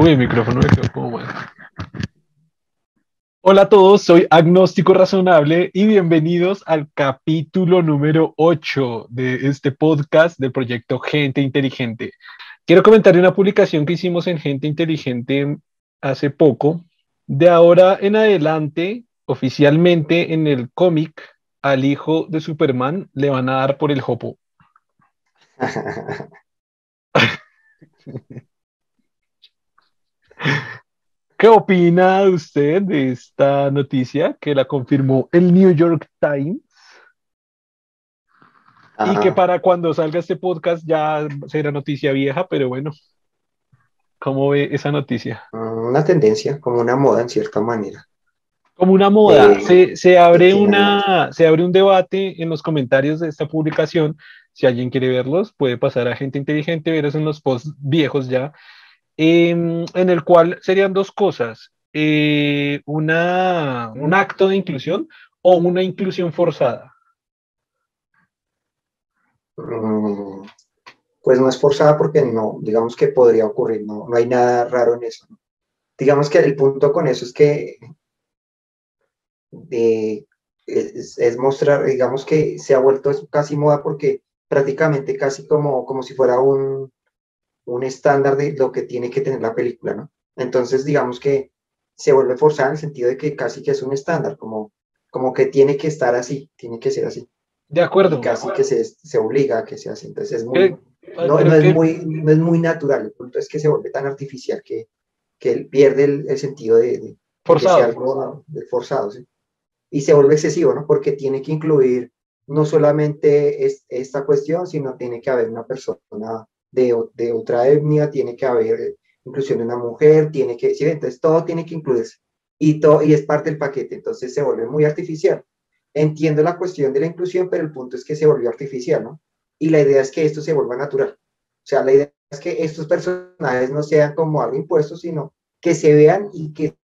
Uy, el micrófono me quedó como mal. Hola a todos, soy Agnóstico Razonable y bienvenidos al capítulo número 8 de este podcast del proyecto Gente Inteligente. Quiero comentar una publicación que hicimos en Gente Inteligente hace poco. De ahora en adelante, oficialmente en el cómic, al hijo de Superman le van a dar por el jopo. ¿Qué opina usted de esta noticia que la confirmó el New York Times? Y que para cuando salga este podcast ya será noticia vieja, pero bueno, ¿cómo ve esa noticia? Una tendencia, como una moda en cierta manera. Como una moda. Eh, se, abre una, se abre un debate en los comentarios de esta publicación. Si alguien quiere verlos, puede pasar a gente inteligente, ver en los posts viejos ya Em, en el cual serían dos cosas, eh, una, un acto de inclusión o una inclusión forzada. Mm, pues no es forzada porque no, digamos que podría ocurrir, no, no hay nada raro en eso. Digamos que el punto con eso es que eh, es, es, mostrar, digamos que se ha vuelto casi moda porque prácticamente casi como, como si fuera un, un estándar de lo que tiene que tener la película, ¿no? Entonces, digamos que se vuelve forzada en el sentido de que casi que es un estándar, como, como que tiene que estar así, tiene que ser así. De acuerdo. Y casi que se, se, obliga a que sea así. Entonces, es muy, no, es muy, no es muy natural. El punto es que se vuelve tan artificial que, que pierde el, sentido de, forzado. algo de forzado, ¿sí? Y se vuelve excesivo, ¿no? Porque tiene que incluir no solamente es, esta cuestión, sino tiene que haber una persona de, otra etnia, tiene que haber inclusión de una mujer, tiene que, ¿sí? entonces todo tiene que incluirse y, todo, y es parte del paquete, entonces se vuelve muy artificial. Entiendo la cuestión de la inclusión, pero el punto es que se volvió artificial, ¿no? Y la idea es que esto se vuelva natural. O sea, la idea es que estos personajes no sean como algo impuesto, sino que se vean y que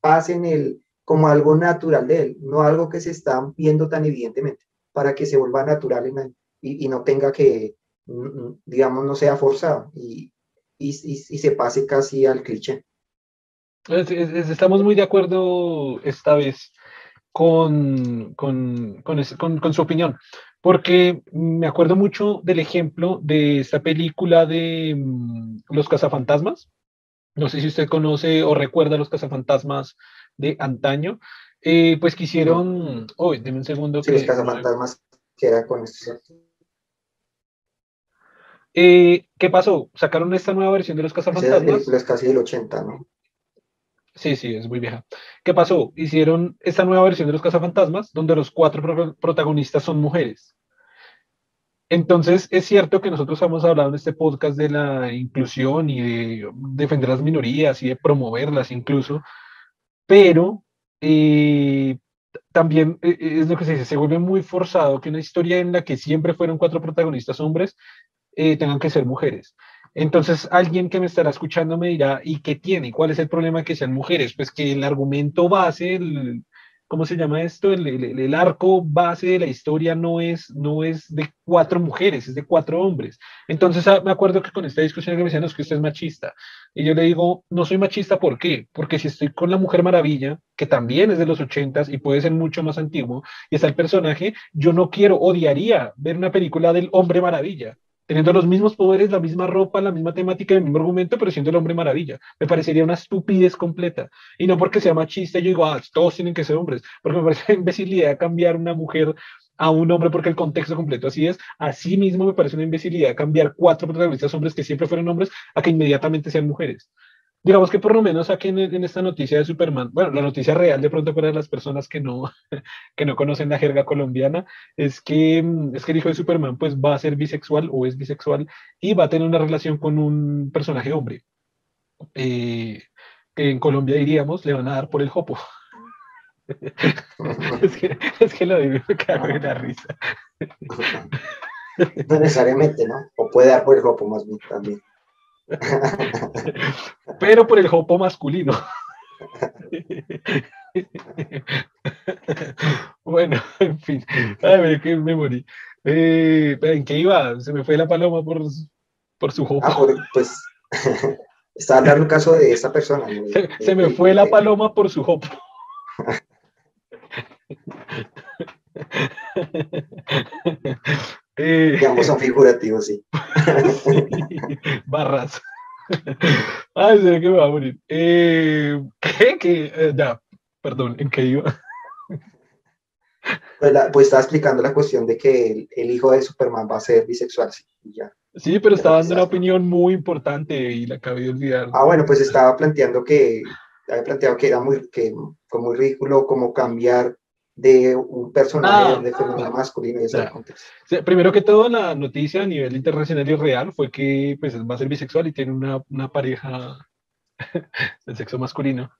pasen el, como algo natural de él, no algo que se está viendo tan evidentemente, para que se vuelva natural y no tenga que, digamos, no sea forzado y, y, y, se pase casi al cliché. estamos muy de acuerdo esta vez con, con, con, con, su opinión, porque me acuerdo mucho del ejemplo de esta película de mm, Los cazafantasmas. No sé si usted conoce o recuerda los cazafantasmas de antaño. Eh, pues quisieron. Oh, deme un segundo. Sí, que, los cazafantasmas que era con estos eh, ¿Qué pasó? Sacaron esta nueva versión de los cazafantasmas. Es casi del 80, ¿no? Sí, sí, es muy vieja. ¿Qué pasó? Hicieron esta nueva versión de los cazafantasmas donde los cuatro protagonistas son mujeres. Entonces, es cierto que nosotros hemos hablado en este podcast de la inclusión y de defender las minorías y de promoverlas incluso, pero eh, también eh, es lo que se dice, se vuelve muy forzado que una historia en la que siempre fueron cuatro protagonistas hombres eh, tengan que ser mujeres. Entonces, alguien que me estará escuchando me dirá, ¿y qué tiene? ¿Cuál es el problema que sean mujeres? Pues que el argumento base, el, ¿cómo se llama esto? El, el, arco base de la historia no es, no es de cuatro mujeres, es de cuatro hombres. Entonces, ah, me acuerdo que con esta discusión que me decían, es que usted es machista. Y yo le digo, no soy machista, ¿por qué? Porque si estoy con la Mujer Maravilla, que también es de los ochentas y puede ser mucho más antiguo, y está el personaje, yo no quiero, odiaría ver una película del Hombre Maravilla teniendo los mismos poderes, la misma ropa, la misma temática, el mismo argumento, pero siendo el hombre maravilla. Me parecería una estupidez completa. Y no porque sea machista, yo digo, ah, todos tienen que ser hombres, porque me parece una imbecilidad cambiar una mujer a un hombre porque el contexto completo así es. Así mismo me parece una imbecilidad cambiar cuatro protagonistas hombres que siempre fueron hombres a que inmediatamente sean mujeres digamos que por lo menos aquí en, esta noticia de Superman, bueno, la noticia real de pronto para las personas que no, que no conocen la jerga colombiana, es que, es que el hijo de Superman pues va a ser bisexual o es bisexual y va a tener una relación con un personaje hombre. Eh, que en Colombia diríamos le van a dar por el jopo. es, que, es que lo digo, me cago en la risa. no necesariamente, ¿no? O puede dar por el jopo más bien también. Pero por el jopo masculino. bueno, en fin. A ver, que me morí. Eh, ¿En qué iba? Se me fue la paloma por, por su jopo. Ah, pues Está hablando un caso de esa persona. Se, me fue la paloma por su hopo. Eh, Digamos, son figurativos, sí. Barras. Ay, sé que me va a morir. Eh, ¿Qué? ¿Qué? Eh, ya, perdón, ¿en qué iba? Pues, pues, estaba explicando la cuestión de que el, hijo de Superman va a ser bisexual. Sí, ya. sí pero estaba dando una opinión muy importante y la acabé de olvidar. Ah, bueno, pues estaba planteando que, había planteado que era muy, que, muy ridículo como cambiar de un personaje ah, de femenino masculino y primero que todo, la noticia a nivel internacional y real fue que pues, va a ser bisexual y tiene una, una pareja del sexo masculino.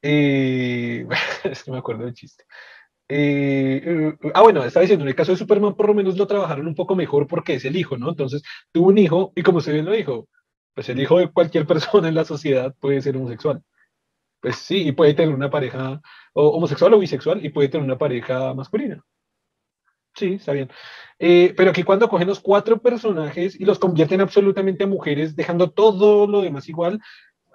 Eh, es que me acuerdo del chiste. Eh, eh, ah, bueno, estaba diciendo, en el caso de Superman por lo menos lo trabajaron un poco mejor porque es el hijo, ¿no? Entonces, tuvo un hijo y como usted bien lo dijo, pues el hijo de cualquier persona en la sociedad puede ser homosexual. Pues sí, y puede tener una pareja homosexual o bisexual y puede tener una pareja masculina. Sí, está bien. Eh, pero aquí cuando cogen los cuatro personajes y los convierten absolutamente a mujeres, dejando todo lo demás igual,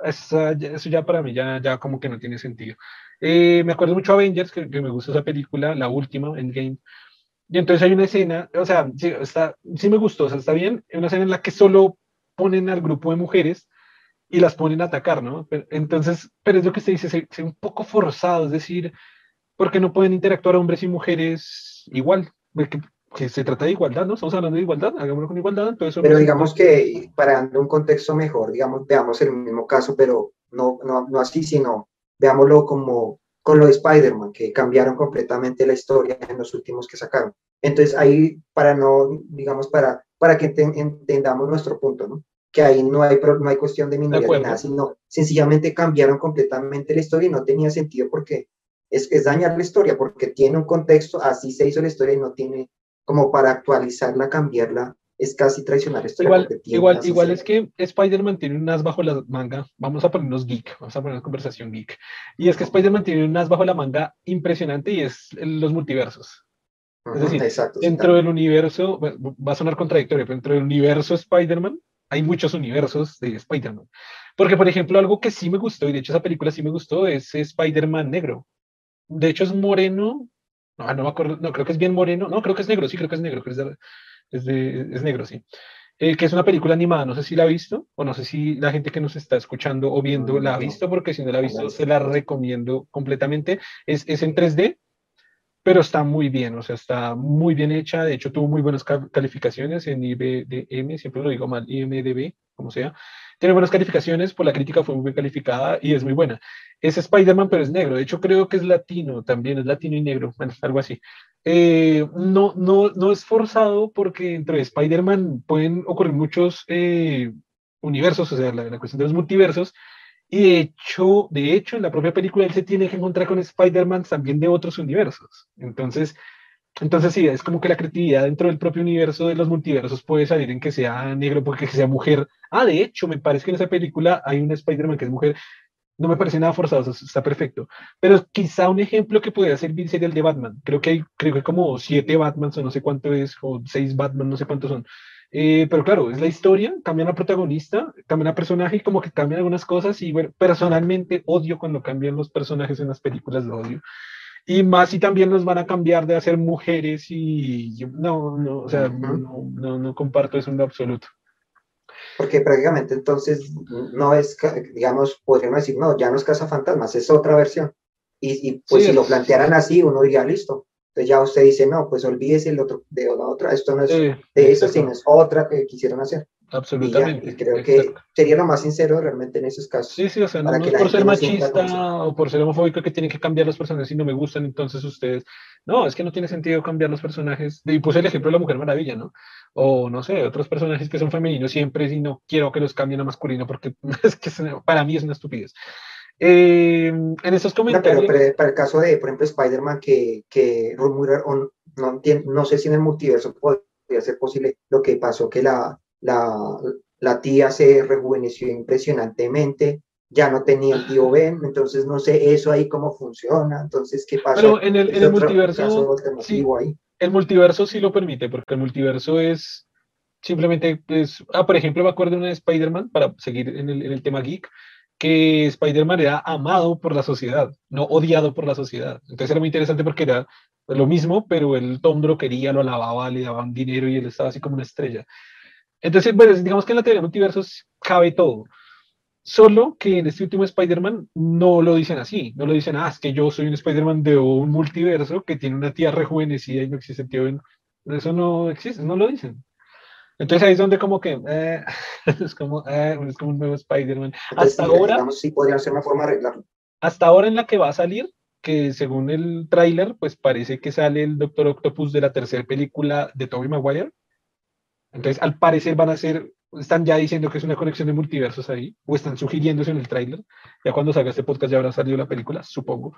eso ya para mí ya, ya como que no tiene sentido. Eh, me acuerdo mucho a Avengers, que, me gusta esa película, la última, Endgame. Y entonces hay una escena, o sea, sí, está, sí me gustó, o sea, está bien, una escena en la que solo ponen al grupo de mujeres y las ponen a atacar, ¿no? entonces, pero es lo que se dice, se, un poco forzado, es decir, porque no pueden interactuar hombres y mujeres igual, que, se trata de igualdad, ¿no? Estamos hablando de igualdad, hagámoslo con igualdad. Entonces pero digamos que, para dar un contexto mejor, digamos, veamos el mismo caso, pero no, no, no así, sino veámoslo como con lo de Spider-Man, que cambiaron completamente la historia en los últimos que sacaron. Entonces ahí, para no, digamos, para, para que entendamos nuestro punto, ¿no? Que ahí no hay, no hay cuestión de minoría ni nada, sino sencillamente cambiaron completamente la historia y no tenía sentido porque es, es dañar la historia, porque tiene un contexto, así se hizo la historia y no tiene como para actualizarla, cambiarla, es casi traicionar esto. Igual, igual, igual es que Spider-Man tiene un as bajo la manga. Vamos a ponernos geek, vamos a poner una conversación geek. Y es que Spider-Man tiene un as bajo la manga impresionante y es los multiversos. Es decir, dentro del universo, va a sonar contradictorio, pero dentro del universo Spider-Man hay muchos universos de Spider-Man. Porque, por ejemplo, algo que sí me gustó, y de hecho esa película sí me gustó, es Spider-Man negro. De hecho es moreno, no, no me acuerdo, no, creo que es bien moreno, no, creo que es negro, sí, creo que es negro, creo que es es, es negro, sí. Eh, que es una película animada, no sé si la ha visto, o no sé si la gente que nos está escuchando o viendo la ha visto, porque si no la ha visto, se la recomiendo completamente. Es, es en 3D, pero está muy bien, o sea, está muy bien hecha. De hecho, tuvo muy buenas calificaciones en IBDM, siempre lo digo mal, IMDB, como sea. Tiene buenas calificaciones, por la crítica fue muy bien calificada y es muy buena. Es Spider-Man, pero es negro. De hecho, creo que es latino también, es latino y negro, bueno, algo así. Eh, no, no, no es forzado porque entre Spider-Man pueden ocurrir muchos eh, universos, o sea, la, cuestión de los multiversos, y de hecho, de hecho, en la propia película él se tiene que encontrar con Spider-Man también de otros universos. Entonces, entonces sí, es como que la creatividad dentro del propio universo de los multiversos puede salir en que sea negro porque que sea mujer. Ah, de hecho, me parece que en esa película hay un Spider-Man que es mujer no me parece nada forzado, está perfecto. Pero quizá un ejemplo que podría servir sería el de Batman. Creo que hay, creo que como siete Batmans o no sé cuánto es, o seis Batman, no sé cuántos son. Eh, pero claro, es la historia, cambian la protagonista, cambian el personaje y como que cambian algunas cosas. Y bueno, personalmente odio cuando cambian los personajes en las películas, lo odio. Y más si también nos van a cambiar de hacer mujeres y no, no, o sea, no, no, no comparto eso en lo absoluto porque prácticamente entonces no es, digamos, podríamos decir, no, ya no es Casa Fantasmas, es otra versión. Y, y pues si lo plantearan así, uno diría, listo. Entonces ya usted dice, no, pues olvídese el otro, de la otra, esto no es de eso, sino es otra que quisieron hacer. Absolutamente. Y, creo que sería lo más sincero realmente en esos casos. Sí, sí, o sea, no, es por ser machista o por ser homofóbico que tiene que cambiar los personajes y no me gustan, entonces ustedes. No, es que no tiene sentido cambiar los personajes. Y puse el ejemplo de la Mujer Maravilla, ¿no? O no sé, otros personajes que son femeninos siempre y no quiero que los cambien a masculino porque es que para mí es una estupidez. Eh, en esos comentarios. pero, para el caso de, por ejemplo, Spider-Man, que, que no, no sé si en el multiverso podría ser posible lo que pasó, que la, la, la tía se rejuveneció impresionantemente, ya no tenía el tío Ben, entonces no sé eso ahí cómo funciona, entonces qué pasa. Pero en el, multiverso, sí, el multiverso sí lo permite, porque el multiverso es Simplemente, pues, ah, por ejemplo, me acuerdo de una de Spider-Man, para seguir en el, en el tema geek, que Spider-Man era amado por la sociedad, no odiado por la sociedad. Entonces era muy interesante porque era lo mismo, pero el Tom lo quería, lo alababa, le daban dinero y él estaba así como una estrella. Entonces, bueno, digamos que en la teoría de multiversos cabe todo. Solo que en este último Spider-Man no lo dicen así, no lo dicen, ah, es que yo soy un Spider-Man de un multiverso que tiene una tía rejuvenecida y no existe tío. Eso no existe, no lo dicen. Entonces ahí es donde como que eh, es, como, eh, es como un nuevo Spider-Man. Hasta ahora... Digamos, sí podría ser una forma de arreglarlo. Hasta ahora en la que va a salir, que según el tráiler, pues parece que sale el Doctor Octopus de la tercera película de Tobey Maguire. Entonces, al parecer van a ser están ya diciendo que es una conexión de multiversos ahí, o están sugiriéndose en el tráiler. Ya cuando salga este podcast ya habrá salido la película, supongo.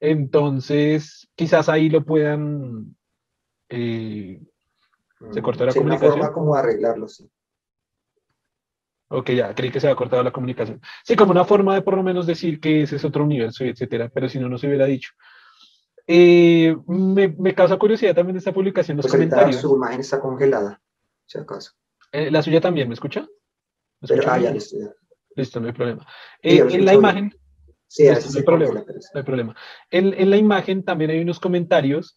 Entonces, quizás ahí lo puedan... Eh, se cortó la comunicación. Una forma como arreglarlo, sí. Ok, ya, creí que se había cortado la comunicación. Sí, como una forma de por lo menos decir que ese es otro universo, etcétera, pero si no, no se hubiera dicho. Eh, me, me, causa curiosidad también esta publicación, los pues comentarios. Su imagen está congelada, si acaso. Eh, la suya también, ¿me escucha? ¿Me escucha ah, ya, listo, Listo, no hay problema. Eh, en la imagen... Sí, no, hay problema, no hay problema. En, en, la imagen también hay unos comentarios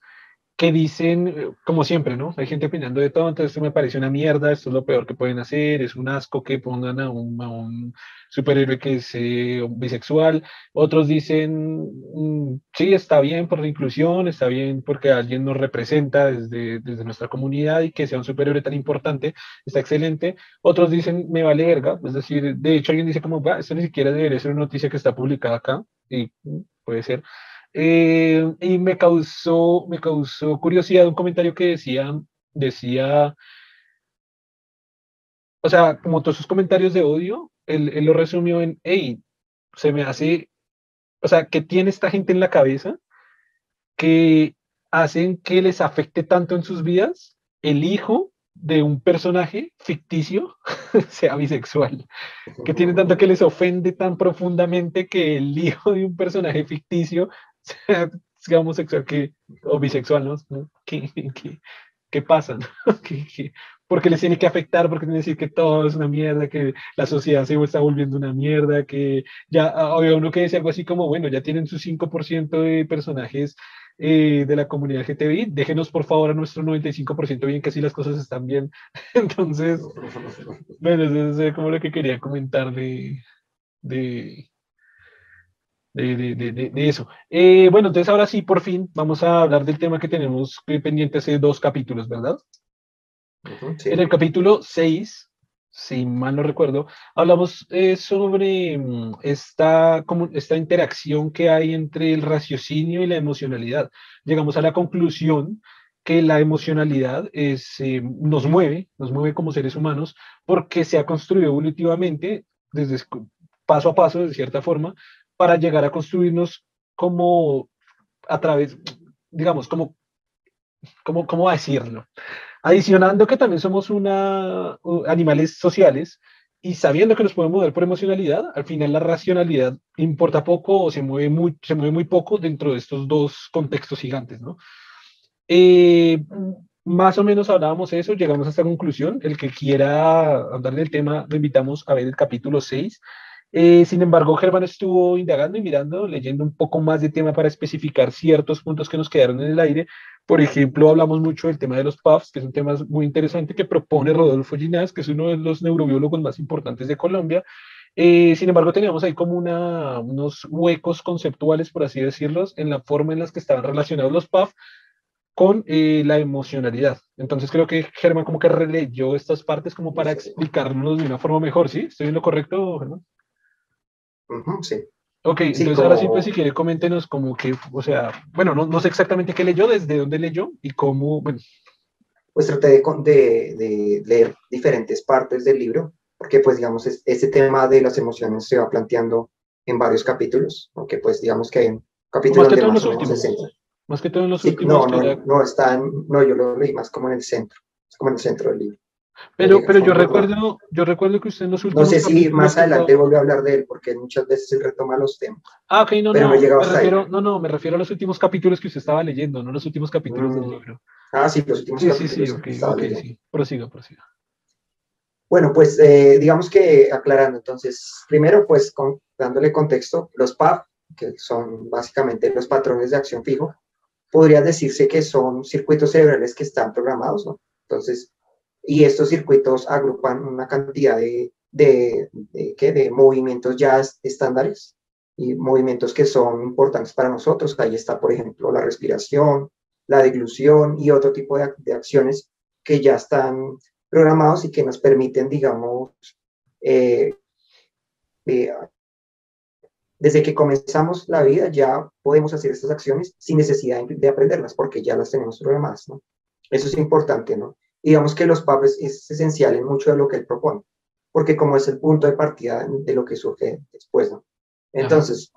que dicen, como siempre, ¿no? Hay gente opinando de todo, entonces esto me parece una mierda, esto es lo peor que pueden hacer, es un asco que pongan a un, a un superhéroe que es eh, bisexual. Otros dicen, mm, sí, está bien por la inclusión, está bien porque alguien nos representa desde, desde nuestra comunidad y que sea un superhéroe tan importante, está excelente. Otros dicen, me vale verga, es decir, de hecho alguien dice como, va, esto ni siquiera debería ser una noticia que está publicada acá, y mm, puede ser. Eh, y me causó, me causó curiosidad un comentario que decía, decía, o sea, como todos esos comentarios de odio, él, él lo resumió en, hey, se me hace, o sea, que tiene esta gente en la cabeza que hacen que les afecte tanto en sus vidas el hijo de un personaje ficticio sea bisexual, que tiene tanto que les ofende tan profundamente que el hijo de un personaje ficticio sea homosexual que, o bisexual, ¿no? ¿Qué, qué, qué pasa? ¿Qué, porque les tiene que afectar, porque tiene que decir que todo es una mierda, que la sociedad se está volviendo una mierda, que ya había uno que decía algo así como, bueno, ya tienen su 5% de personajes eh, de la comunidad GTBI, déjenos por favor a nuestro 95% bien, que así las cosas están bien. Entonces, bueno, eso es como lo que quería comentar de, de, de, de, de, eso. Eh, bueno, entonces ahora sí, por fin, vamos a hablar del tema que tenemos pendiente hace dos capítulos, ¿verdad? En el capítulo 6, si mal no recuerdo, hablamos eh, sobre mm, esta, como, esta interacción que hay entre el raciocinio y la emocionalidad. Llegamos a la conclusión que la emocionalidad es, eh, nos mueve, nos mueve como seres humanos, porque se ha construido evolutivamente desde paso a paso, de cierta forma, para llegar a construirnos como a través, digamos, como, como, ¿cómo decirlo? Adicionando que también somos una, animales sociales y sabiendo que nos podemos mover por emocionalidad, al final la racionalidad importa poco o se mueve muy, se mueve muy poco dentro de estos dos contextos gigantes, ¿no? Eh, más o menos hablábamos eso, llegamos a esta conclusión. El que quiera hablar del tema, lo invitamos a ver el capítulo 6 eh, sin embargo, Germán estuvo indagando y mirando, leyendo un poco más de tema para especificar ciertos puntos que nos quedaron en el aire. Por ejemplo, hablamos mucho del tema de los PUFs, que es un tema muy interesante que propone Rodolfo Ginás, que es uno de los neurobiólogos más importantes de Colombia. Eh, sin embargo, teníamos ahí como una, unos huecos conceptuales, por así decirlos, en la forma en las que estaban relacionados los PUF con eh, la emocionalidad. Entonces creo que Germán como que releyó estas partes como para explicarnos de una forma mejor, ¿sí? ¿Estoy en lo correcto, Germán? Sí. Ok, entonces ahora sí, pues si quiere, coméntenos como que, o sea, bueno, no, no sé exactamente qué leyó, desde dónde leyó y cómo, bueno. Pues traté de, de, de leer diferentes partes del libro, porque pues digamos, este tema de las emociones se va planteando en varios capítulos, porque pues digamos que hay un capítulo más que todo en los últimos. Más que todo en los últimos. No, no, no, está no, yo lo leí más como en el centro, es como en el centro del libro. Pero, pero yo recuerdo, yo recuerdo que usted en los últimos. No sé si más adelante volvió a hablar de él, porque muchas veces él retoma los temas. Ah, ok, no, no. Me, refiero, no, no, me refiero a los últimos capítulos que usted estaba leyendo, no los últimos capítulos del mm. libro. Ah, sí, los últimos sí, capítulos. Sí, sí, ok, ok, sí. Prosigo, prosigo. Bueno, pues eh, digamos que aclarando, entonces, primero, pues con, dándole contexto, los PAP, que son básicamente los patrones de acción fijo, podría decirse que son circuitos cerebrales que están programados, ¿no? Entonces, y estos circuitos agrupan una cantidad de, de, de, de movimientos ya estándares y movimientos que son importantes para nosotros. Ahí está, por ejemplo, la respiración, la deglución y otro tipo de, de acciones que ya están programados y que nos permiten, digamos, eh, eh, desde que comenzamos la vida ya podemos hacer estas acciones sin necesidad de aprenderlas porque ya las tenemos programadas. Eso es importante, ¿no? Digamos que los PAP es, esencial en mucho de lo que él propone, porque como es el punto de partida de lo que surge después, ¿no? Entonces,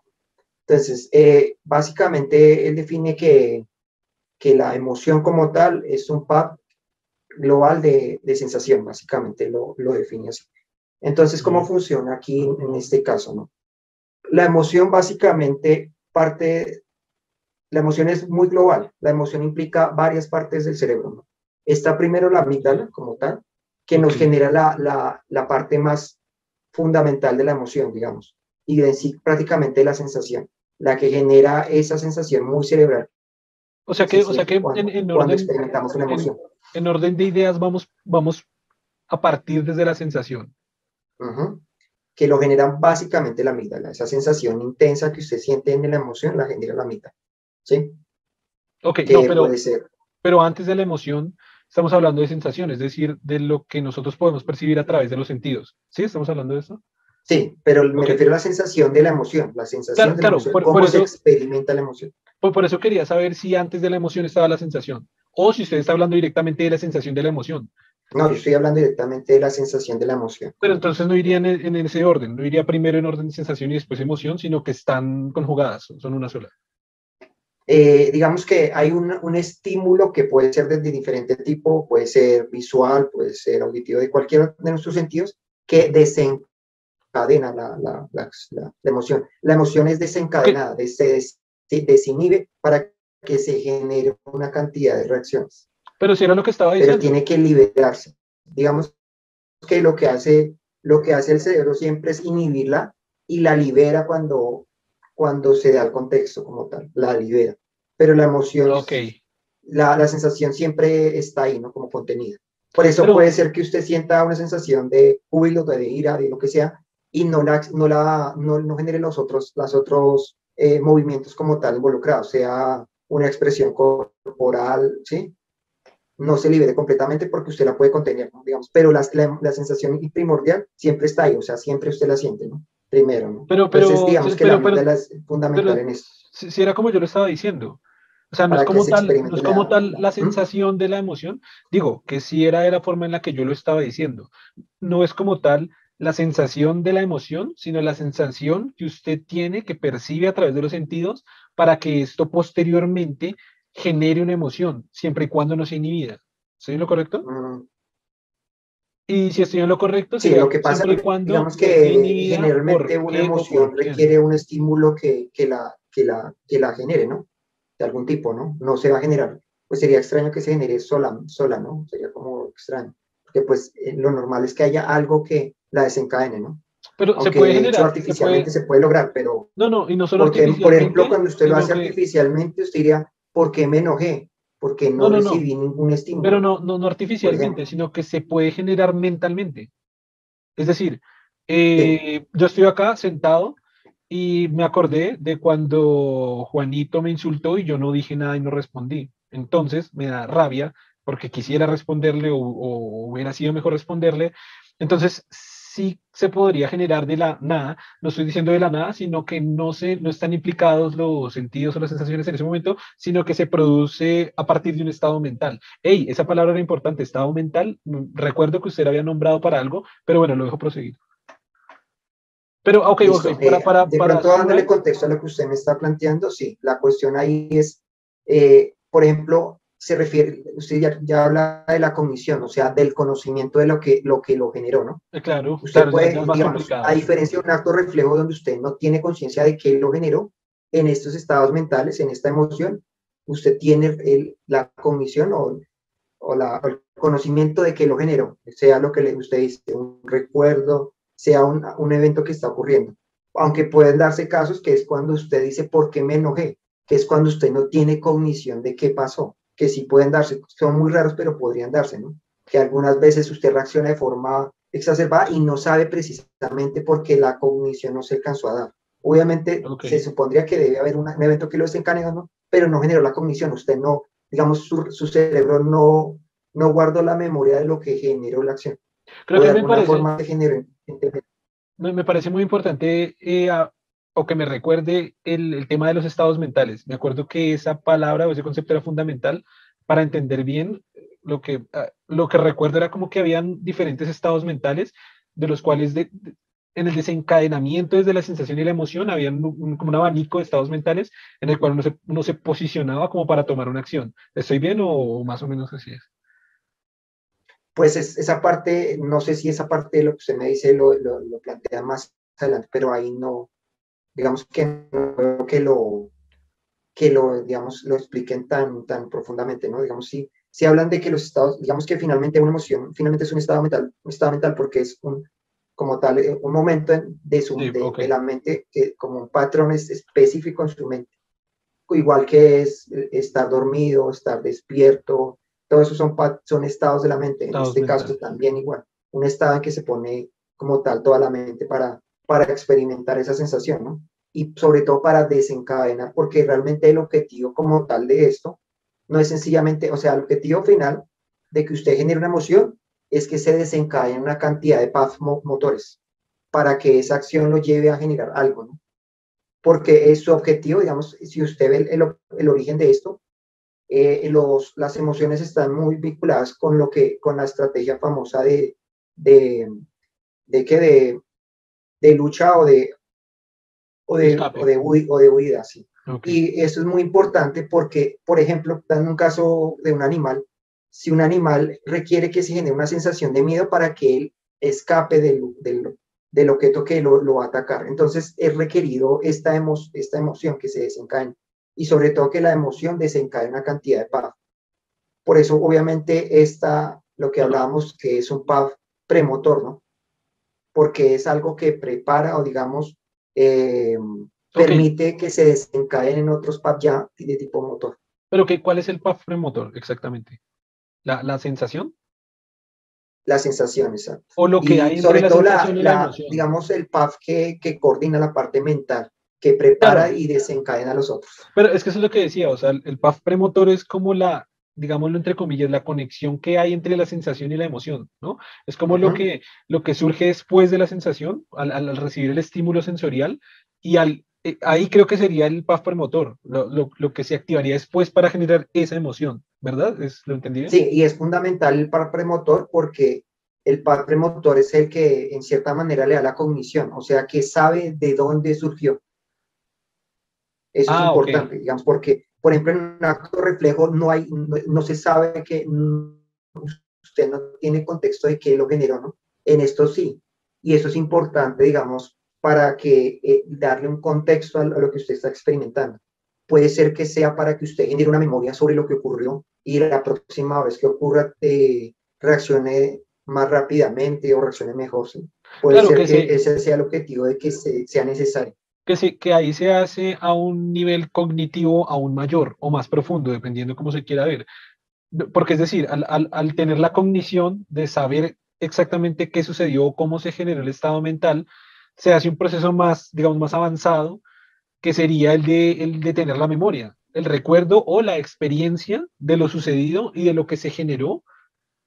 entonces eh, básicamente él define que, que la emoción como tal es un PAP global de, de sensación, básicamente lo, lo, define así. Entonces, ¿cómo funciona aquí en este caso? ¿no? La emoción básicamente parte, la emoción es muy global, la emoción implica varias partes del cerebro. ¿no? Está primero la amígdala como tal, que nos genera la, la, la, parte más fundamental de la emoción, digamos, y de sí prácticamente la sensación, la que genera esa sensación muy cerebral. O sea que, o sea que cuando, en, en orden, experimentamos una emoción. En, en, orden de ideas vamos, vamos a partir desde la sensación. Uh -huh. Que lo genera básicamente la amígdala, esa sensación intensa que usted siente en la emoción la genera la amígdala. ¿Sí? Ok, no, pero, puede ser. pero antes de la emoción estamos hablando de sensaciones, es decir, de lo que nosotros podemos percibir a través de los sentidos. ¿Sí? ¿Estamos hablando de eso? Sí, pero me okay. refiero a la sensación de la emoción, la sensación claro, de la claro, emoción, por, cómo por se eso, experimenta la emoción. Por, por, eso quería saber si antes de la emoción estaba la sensación, o si usted está hablando directamente de la sensación de la emoción. No, yo estoy hablando directamente de la sensación de la emoción. Pero entonces no iría en, en ese orden, no iría primero en orden de sensación y después emoción, sino que están conjugadas, son una sola. Eh, digamos que hay un, un, estímulo que puede ser de, diferente tipo, puede ser visual, puede ser auditivo, de cualquier de nuestros sentidos, que desencadena la, la, la, la emoción. La emoción es desencadenada, se des, desinhibe para que se genere una cantidad de reacciones. Pero si era lo que estaba diciendo. Pero tiene que liberarse. Digamos que lo que hace, lo que hace el cerebro siempre es inhibirla y la libera cuando cuando se da el contexto como tal, la libera. Pero la emoción, okay. la, la, sensación siempre está ahí, ¿no? Como contenida. Por eso Pero, puede ser que usted sienta una sensación de júbilo, de ira, de lo que sea, y no, la, no, la, no, no genere los otros, los otros eh, movimientos como tal involucrados, sea una expresión corporal, ¿sí? No se libere completamente porque usted la puede contener, digamos, pero la, la, la sensación primordial siempre está ahí, o sea, siempre usted la siente, ¿no? Primero, ¿no? Pero, pero, Entonces, digamos que pero, la amígdala es fundamental pero, en eso. Si, si, era como yo lo estaba diciendo. O sea, no es como tal, no es como la, tal la sensación ¿Mm? de la emoción. Digo, que sí era de la forma en la que yo lo estaba diciendo. No es como tal la sensación de la emoción, sino la sensación que usted tiene, que percibe a través de los sentidos, para que esto posteriormente genere una emoción, siempre y cuando no se inhibida. ¿Estoy en lo correcto? Mm. Y si estoy en lo correcto, sí, lo que pasa es digamos que generalmente una emoción requiere un estímulo que, que, la, que, la, que la genere, ¿no? De algún tipo, ¿no? No se va a generar. Pues sería extraño que se genere sola, sola ¿no? Sería como extraño. Porque pues eh, lo normal es que haya algo que la desencadene, ¿no? Pero Aunque se puede generar. Hecho, artificialmente se puede... se puede... lograr, pero. No, no, y no solo porque, Por ejemplo, cuando usted lo hace que... artificialmente, usted diría, ¿por qué me enojé? Porque no, no, no recibí no. ningún estímulo. Pero no, no, no artificialmente, sino que se puede generar mentalmente. Es decir, eh, sí. yo estoy acá sentado y me acordé de cuando Juanito me insultó y yo no dije nada y no respondí. Entonces me da rabia porque quisiera responderle o, o hubiera sido mejor responderle. Entonces sí se podría generar de la nada, no estoy diciendo de la nada, sino que no, se, no están implicados los sentidos o las sensaciones en ese momento, sino que se produce a partir de un estado mental. Hey, esa palabra era importante, estado mental, recuerdo que usted había nombrado para algo, pero bueno, lo dejo proseguir. Pero, ok, Listo, okay para, eh, para, de para, pronto dándole contexto a lo que usted me está planteando, sí, la cuestión ahí es, eh, por ejemplo, se refiere, usted ya, ya, habla de la cognición, o sea, del conocimiento de lo que lo, que lo generó, ¿no? Eh, claro. Usted claro, puede, digamos, a diferencia de un acto reflejo donde usted no tiene conciencia de qué lo generó, en estos estados mentales, en esta emoción, usted tiene el, la cognición o, o, la, el conocimiento de que lo generó, sea lo que usted dice, un recuerdo, sea un, un evento que está ocurriendo. Aunque pueden darse casos que es cuando usted dice, ¿por qué me enojé? Que es cuando usted no tiene cognición de qué pasó, que sí pueden darse, son muy raros, pero podrían darse, ¿no? Que algunas veces usted reacciona de forma exacerbada y no sabe precisamente por qué la cognición no se alcanzó a dar. Obviamente se supondría que debe haber un evento que lo desencadenó, ¿no? pero no generó la cognición. Usted no, digamos, su, su, cerebro no, no guardó la memoria de lo que generó la acción. Creo que me parece, forma me, parece muy importante eh, o que me recuerde el, el, tema de los estados mentales. Me acuerdo que esa palabra o ese concepto era fundamental para entender bien lo que, ah, lo que recuerdo era como que habían diferentes estados mentales de los cuales de, en el desencadenamiento desde la sensación y la emoción había un, como un abanico de estados mentales en el cual uno se, uno se, posicionaba como para tomar una acción. ¿Estoy bien o más o menos así es? Pues es, esa parte, no sé si esa parte de lo que usted me dice lo, lo, lo plantea más adelante, pero ahí no, digamos que no que lo, que lo, digamos, lo expliquen tan, tan profundamente, ¿no? Digamos, si, si hablan de que los estados, digamos que finalmente una emoción, finalmente es un estado mental, un estado mental porque es un, como tal, eh, un momento de, su, de, la mente, que, como un patrón específico en su mente. Igual que es eh, estar dormido, estar despierto, todo eso son, son estados de la mente. En este caso también igual, un estado en que se pone como tal toda la mente para, para experimentar esa sensación, ¿no? Y sobre todo para desencadenar, porque realmente el objetivo como tal de esto no es sencillamente, o sea, el objetivo final de que usted genere una emoción es que se desencadenen una cantidad de paths motores para que esa acción lo lleve a generar algo, ¿no? Porque es su objetivo, digamos, si usted ve el, el, origen de esto, eh, los, las emociones están muy vinculadas con lo que, con la estrategia famosa de, de, de que de, de lucha o de, o de, o de, o de huida, sí. Y eso es muy importante porque, por ejemplo, en un caso de un animal, si un animal requiere que se genere una sensación de miedo para que él escape del, del, del objeto que lo, lo, va a atacar. Entonces es requerido esta, emo, esta emoción que se desencadene y sobre todo que la emoción desencadene una cantidad de PAF. Por eso obviamente esta, lo que hablábamos que es un PAF premotor, ¿no? Porque es algo que prepara o digamos eh, permite que se desencadenen otros PAF ya de tipo motor. Pero que, ¿cuál es el PAF premotor exactamente? la, la sensación. La sensación, exacto. O lo que hay sobre todo la, digamos, el PAF que, que coordina la parte mental, que prepara y desencadena a los otros. Pero es que eso es lo que decía, o sea, el, PAF premotor es como la, digámoslo entre comillas, la conexión que hay entre la sensación y la emoción, ¿no? Es como lo, que, lo que surge después de la sensación, al, al, recibir el estímulo sensorial y al eh, ahí creo que sería el PAF premotor, lo, lo, lo, que se activaría después para generar esa emoción, ¿verdad? ¿Es, ¿Lo entendí? Sí, y es fundamental el PAF premotor porque el PAF premotor es el que en cierta manera le da la cognición, o sea, que sabe de dónde surgió. Eso es ah, importante, digamos, porque, por ejemplo, en un acto reflejo no, hay, no, no se sabe que usted no tiene contexto de qué lo generó, ¿no? En esto sí. Y eso es importante, digamos, para que eh, darle un contexto a, lo que usted está experimentando. Puede ser que sea para que usted genere una memoria sobre lo que ocurrió y la próxima vez que ocurra eh, reaccione más rápidamente o reaccione mejor. Puede ser que, ese sea el objetivo de que sea necesario. Que, se, ahí se hace a un nivel cognitivo aún mayor o más profundo, dependiendo cómo se quiera ver. Porque es decir, al, tener la cognición de saber exactamente qué sucedió, cómo se generó el estado mental, se hace un proceso más, digamos, más avanzado, que sería el de tener la memoria, el recuerdo o la experiencia de lo sucedido y de lo que se generó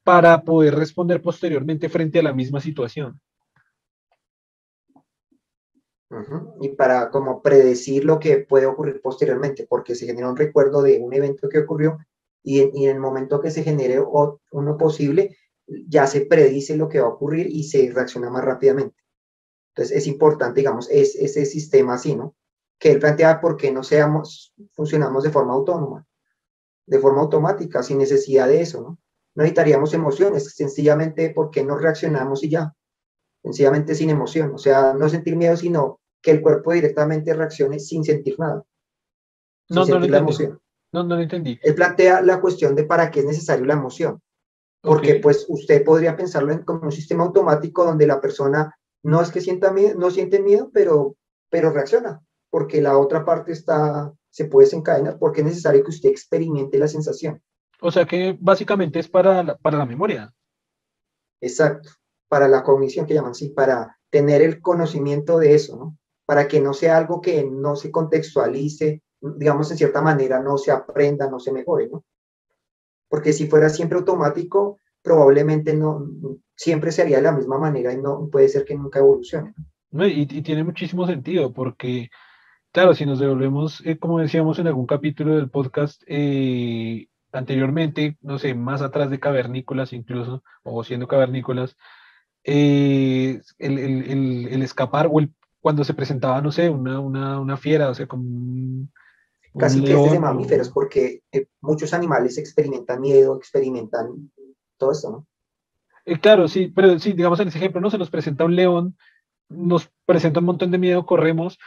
para poder responder posteriormente frente a la misma situación. Y para como predecir lo que puede ocurrir posteriormente, porque se genera un recuerdo de un evento que ocurrió y en, el momento que se genere uno posible, ya se predice lo que va a ocurrir y se reacciona más rápidamente. Entonces es importante, digamos, es, ese sistema así, ¿no? Que él plantea por qué no seamos, funcionamos de forma autónoma, de forma automática, sin necesidad de eso, ¿no? No necesitaríamos emociones, sencillamente porque no reaccionamos y ya, sencillamente sin emoción, o sea, no sentir miedo, sino que el cuerpo directamente reaccione sin sentir nada. no, no lo entendí. No, no lo entendí. Él plantea la cuestión de para qué es necesario la emoción. Porque pues usted podría pensarlo en, como un sistema automático donde la persona no es que sienta miedo, no siente miedo, pero, pero reacciona, porque la otra parte está, se puede desencadenar, porque es necesario que usted experimente la sensación. O sea que básicamente es para la, para la memoria. Exacto, para la cognición que llaman, sí, para tener el conocimiento de eso, ¿no? Para que no sea algo que no se contextualice, digamos, en cierta manera, no se aprenda, no se mejore, ¿no? porque si fuera siempre automático, probablemente no, siempre sería de la misma manera y no puede ser que nunca evolucione. y, tiene muchísimo sentido, porque, claro, si nos devolvemos, eh, como decíamos en algún capítulo del podcast, eh, anteriormente, no sé, más atrás de cavernícolas incluso, o siendo cavernícolas, eh, el, escapar o el, cuando se presentaba, no sé, una, una, una fiera, o sea, como un, casi que es de mamíferos, porque eh, muchos animales experimentan miedo, experimentan todo eso, ¿no? Eh, claro, sí, pero sí, digamos en ese ejemplo, ¿no? Se nos presenta un león, nos presenta un montón de miedo, corremos,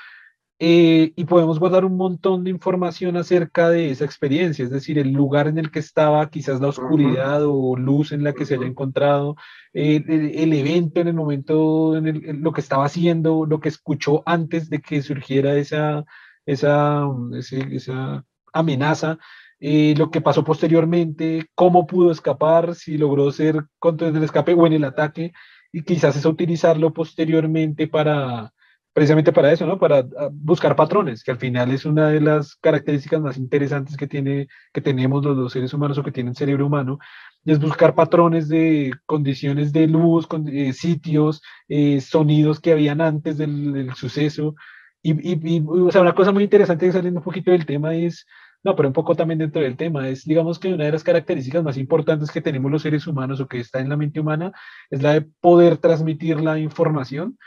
eh, y podemos guardar un montón de información acerca de esa experiencia, es decir, el lugar en el que estaba, quizás la oscuridad o luz en la que se haya encontrado, el, evento en el momento, en, el, lo que estaba haciendo, lo que escuchó antes de que surgiera esa, esa, esa amenaza, eh, lo que pasó posteriormente, cómo pudo escapar, si logró ser contra el escape o en el ataque, y quizás eso utilizarlo posteriormente para, precisamente para eso, ¿no? Para ah, buscar patrones, que al final es una de las características más interesantes que, tiene, que tenemos los, dos seres humanos o que tienen cerebro humano, es buscar patrones de condiciones de luz, con, eh, sitios, eh, sonidos que habían antes del, del suceso, y, o sea, una cosa muy interesante saliendo un poquito del tema es, no, pero un poco también dentro del tema, es, digamos que una de las características más importantes que tenemos los seres humanos o que está en la mente humana es la de poder transmitir la información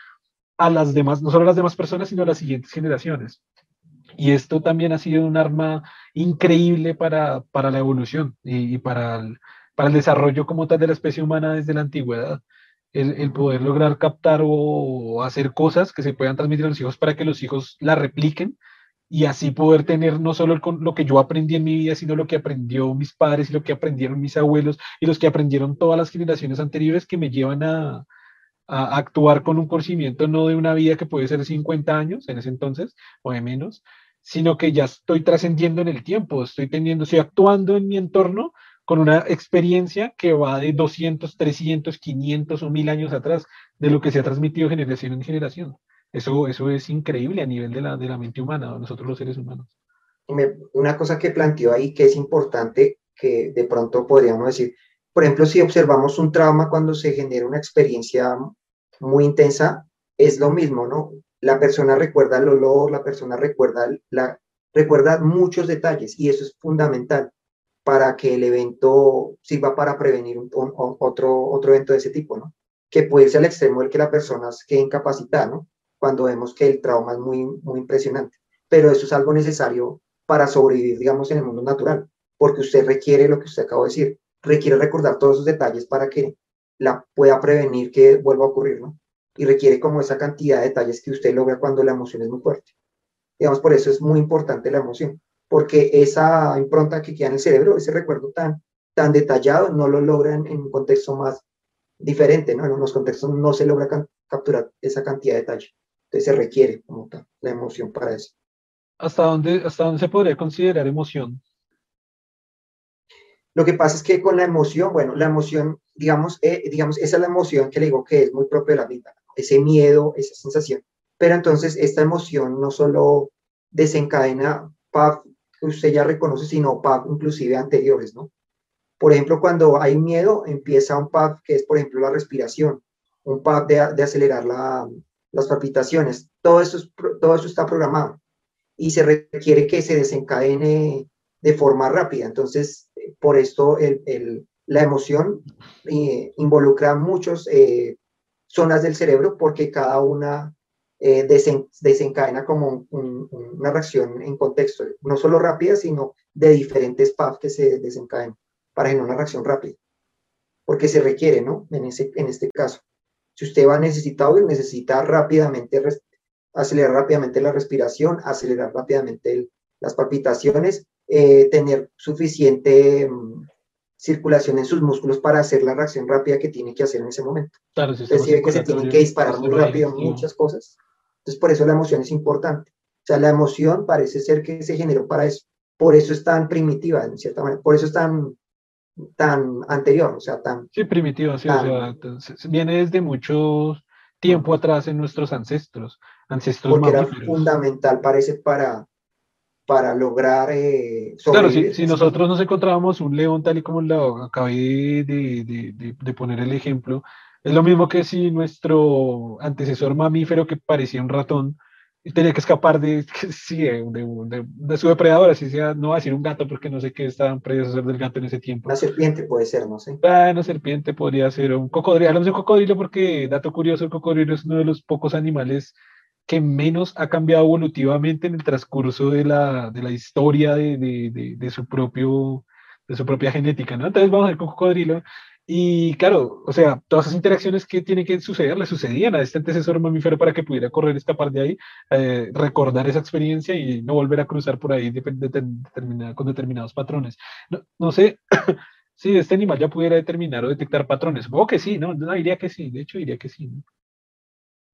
a las demás, no solo a las demás personas, sino a las siguientes generaciones. Y esto también ha sido un arma increíble para, para la evolución y, para, el, para el desarrollo como tal de la especie humana desde la antigüedad el, poder lograr captar o hacer cosas que se puedan transmitir a los hijos para que los hijos la repliquen y así poder tener no solo lo que yo aprendí en mi vida, sino lo que aprendió mis padres y lo que aprendieron mis abuelos y los que aprendieron todas las generaciones anteriores que me llevan a, a actuar con un conocimiento no de una vida que puede ser 50 años en ese entonces o de menos, sino que ya estoy trascendiendo en el tiempo, estoy teniendo, estoy actuando en mi entorno con una experiencia que va de 200, 300, 500 o 1000 años atrás de lo que se ha transmitido generación en generación. Eso, eso es increíble a nivel de la, de la mente humana, nosotros los seres humanos. una cosa que planteó ahí que es importante, que de pronto podríamos decir, por ejemplo, si observamos un trauma cuando se genera una experiencia muy intensa, es lo mismo, ¿no? La persona recuerda el olor, la persona recuerda, la, recuerda muchos detalles y eso es fundamental para que el evento sirva para prevenir otro, otro evento de ese tipo, ¿no? Que puede ser al extremo del que la persona quede incapacitada, ¿no? Cuando vemos que el trauma es muy, muy impresionante. Pero eso es algo necesario para sobrevivir, digamos, en el mundo natural, porque usted requiere lo que usted acabó de decir, requiere recordar todos esos detalles para que la pueda prevenir que vuelva a ocurrir, ¿no? Y requiere como esa cantidad de detalles que usted logra cuando la emoción es muy fuerte. Digamos, por eso es muy importante la emoción porque esa impronta que queda en el cerebro, ese recuerdo tan, tan detallado, no lo logran en un contexto más diferente, ¿no? En unos contextos no se logra capturar esa cantidad de detalle. Entonces se requiere como tal la emoción para eso. ¿Hasta dónde, ¿Hasta dónde se podría considerar emoción? Lo que pasa es que con la emoción, bueno, la emoción, digamos, eh, digamos, esa es la emoción que le digo que es muy propia de la vida, ese miedo, esa sensación. Pero entonces esta emoción no solo desencadena usted ya reconoce, sino PAF inclusive anteriores, ¿no? Por ejemplo, cuando hay miedo, empieza un PAF que es, por ejemplo, la respiración, un PAF de, de acelerar la, las palpitaciones. Todo eso, todo eso está programado y se requiere que se desencadene de forma rápida. Entonces, por esto la emoción eh, involucra muchas eh, zonas del cerebro porque cada una eh, desencadena como una reacción en contexto, no solo rápida, sino de diferentes paths que se desencadenan para generar una reacción rápida. Porque se requiere, ¿no? En, este caso. Si usted va a necesitar necesita rápidamente acelerar rápidamente la respiración, acelerar rápidamente las palpitaciones, eh, tener suficiente mm, circulación en sus músculos para hacer la reacción rápida que tiene que hacer en ese momento. Claro, Entonces, si ve que se tienen que disparar muy rápido muchas cosas. Entonces, por eso la emoción es importante. O sea, la emoción parece ser que se generó para eso. Por eso es tan primitiva, en cierta manera. Por eso es tan, tan anterior, o sea, tan... Sí, primitiva, sí. o sea, viene desde mucho tiempo atrás en nuestros ancestros. Ancestros porque era fundamental, parece, para, para lograr... Eh, claro, si, nosotros nos encontrábamos un león tal y como lo acabé de, de, de, poner el ejemplo, es lo mismo que si nuestro antecesor mamífero que parecía un ratón tenía que escapar de, sí, de, su depredador, así sea, no va a decir un gato porque no sé qué estaban predecesor del gato en ese tiempo. Una serpiente puede ser, no sé. Ah, una serpiente podría ser un cocodrilo. Hablamos de cocodrilo porque, dato curioso, el cocodrilo es uno de los pocos animales que menos ha cambiado evolutivamente en el transcurso de la, de la historia de, de, de, su propio, de su propia genética, ¿no? Entonces vamos a ver con cocodrilo y claro, o sea, todas esas interacciones que tienen que suceder le sucedían a este antecesor mamífero para que pudiera correr, escapar de ahí, eh, recordar esa experiencia y no volver a cruzar por ahí con determinados patrones. No, sé si este animal ya pudiera determinar o detectar patrones. Supongo que sí, ¿no? No, diría que sí, de hecho diría que sí.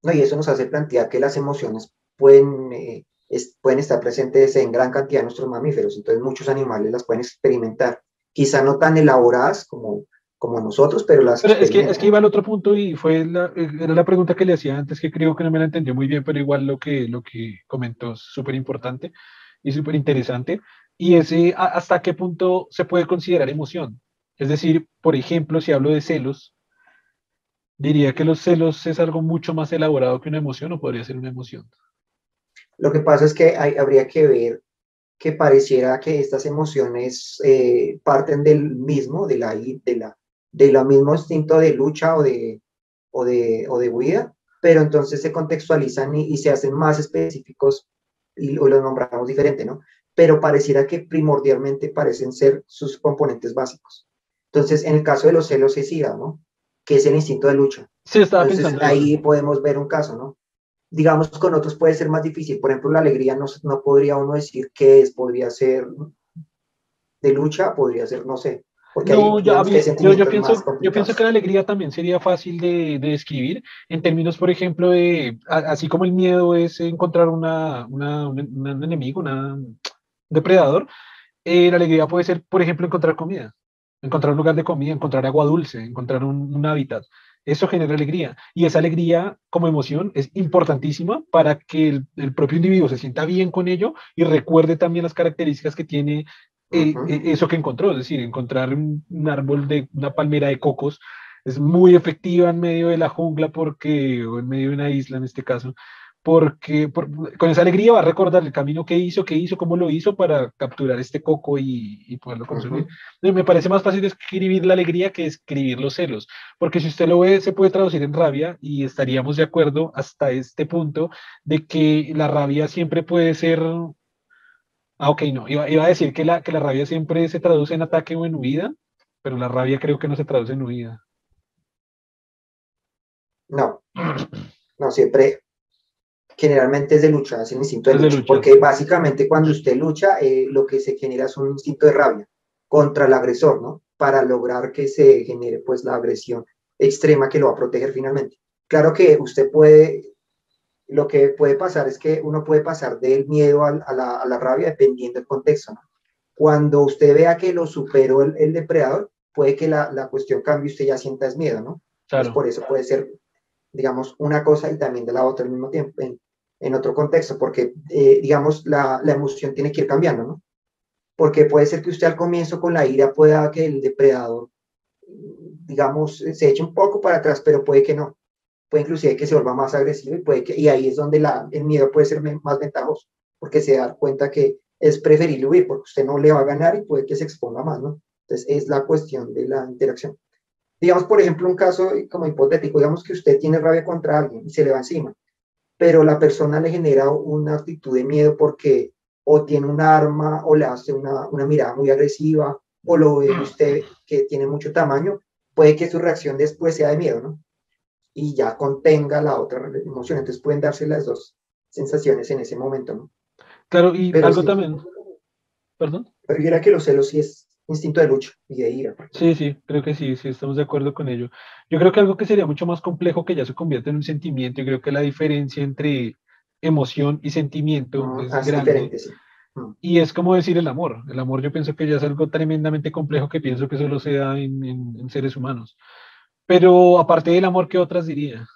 Y eso nos hace plantear que las emociones pueden, eh, pueden estar presentes en gran cantidad de nuestros mamíferos, entonces muchos animales las pueden experimentar, quizá no tan elaboradas como como nosotros, pero las... es, que, es que iba al otro punto y fue la, era la pregunta que le hacía antes, que creo que no me la entendió muy bien, pero igual lo que, lo que comentó es súper importante y súper interesante, y es hasta qué punto se puede considerar emoción. Es decir, por ejemplo, si hablo de celos, diría que los celos es algo mucho más elaborado que una emoción o podría ser una emoción. Lo que pasa es que hay, habría que ver que pareciera que estas emociones eh, parten del mismo, de la, de la de lo mismo instinto de lucha o de, o de, o de huida, pero entonces se contextualizan y, se hacen más específicos y o los nombramos diferente, ¿no? Pero pareciera que primordialmente parecen ser sus componentes básicos. Entonces, en el caso de los celos es ira, ¿no? Que es el instinto de lucha. Sí, estaba pensando. Ahí podemos ver un caso, ¿no? Digamos, con otros puede ser más difícil. Por ejemplo, la alegría no, no podría uno decir qué es, podría ser de lucha, podría ser, no sé, no, yo, yo, pienso, yo pienso que la alegría también sería fácil de, de describir en términos, por ejemplo, de, así como el miedo es encontrar una, una, un enemigo, un depredador, eh, la alegría puede ser, por ejemplo, encontrar comida, encontrar un lugar de comida, encontrar agua dulce, encontrar un, un hábitat. Eso genera alegría. Y esa alegría como emoción es importantísima para que el, el, propio individuo se sienta bien con ello y recuerde también las características que tiene eh, eh, eso que encontró, es decir, encontrar un, árbol de una palmera de cocos es muy efectiva en medio de la jungla porque, o en medio de una isla en este caso, porque con esa alegría va a recordar el camino que hizo, qué hizo, cómo lo hizo para capturar este coco y, poderlo consumir. Me parece más fácil escribir la alegría que escribir los celos, porque si usted lo ve, se puede traducir en rabia y estaríamos de acuerdo hasta este punto de que la rabia siempre puede ser Ah, ok, no. Iba, a decir que la, que la rabia siempre se traduce en ataque o en huida, pero la rabia creo que no se traduce en huida. No, no, siempre, generalmente es de lucha, es el instinto de, lucha, porque básicamente cuando usted lucha, eh, lo que se genera es un instinto de rabia contra el agresor, ¿no? Para lograr que se genere pues la agresión extrema que lo va a proteger finalmente. Claro que usted puede lo que puede pasar es que uno puede pasar del miedo a, la, rabia dependiendo del contexto. Cuando usted vea que lo superó el, depredador, puede que la, cuestión cambie y usted ya sienta es miedo, ¿no? Claro. por eso puede ser, digamos, una cosa y también de la otra al mismo tiempo, en, otro contexto, porque, eh, digamos, la, la, emoción tiene que ir cambiando, ¿no? Porque puede ser que usted al comienzo con la ira pueda que el depredador, digamos, se eche un poco para atrás, pero puede que no puede inclusive que se vuelva más agresivo y, puede que, y ahí es donde la, el miedo puede ser más ventajoso, porque se da cuenta que es preferible huir porque usted no le va a ganar y puede que se exponga más, ¿no? Entonces es la cuestión de la interacción. Digamos, por ejemplo, un caso como hipotético, digamos que usted tiene rabia contra alguien y se le va encima, pero la persona le genera una actitud de miedo porque o tiene un arma o le hace una, una mirada muy agresiva o lo ve usted que tiene mucho tamaño, puede que su reacción después sea de miedo, ¿no? y ya contenga la otra emoción. Entonces pueden darse las dos sensaciones en ese momento, ¿no? Claro, y algo también. Perdón. Pero yo que los celos sí es instinto de lucha y de ira. Sí, sí, creo que sí, sí, estamos de acuerdo con ello. Yo creo que algo que sería mucho más complejo que ya se convierte en un sentimiento, y creo que la diferencia entre emoción y sentimiento es ah, es grande. diferente, sí. Mm. Y es como decir el amor. El amor yo pienso que ya es algo tremendamente complejo que pienso que solo se da en, en- en seres humanos. Pero aparte del amor, ¿qué otras diría?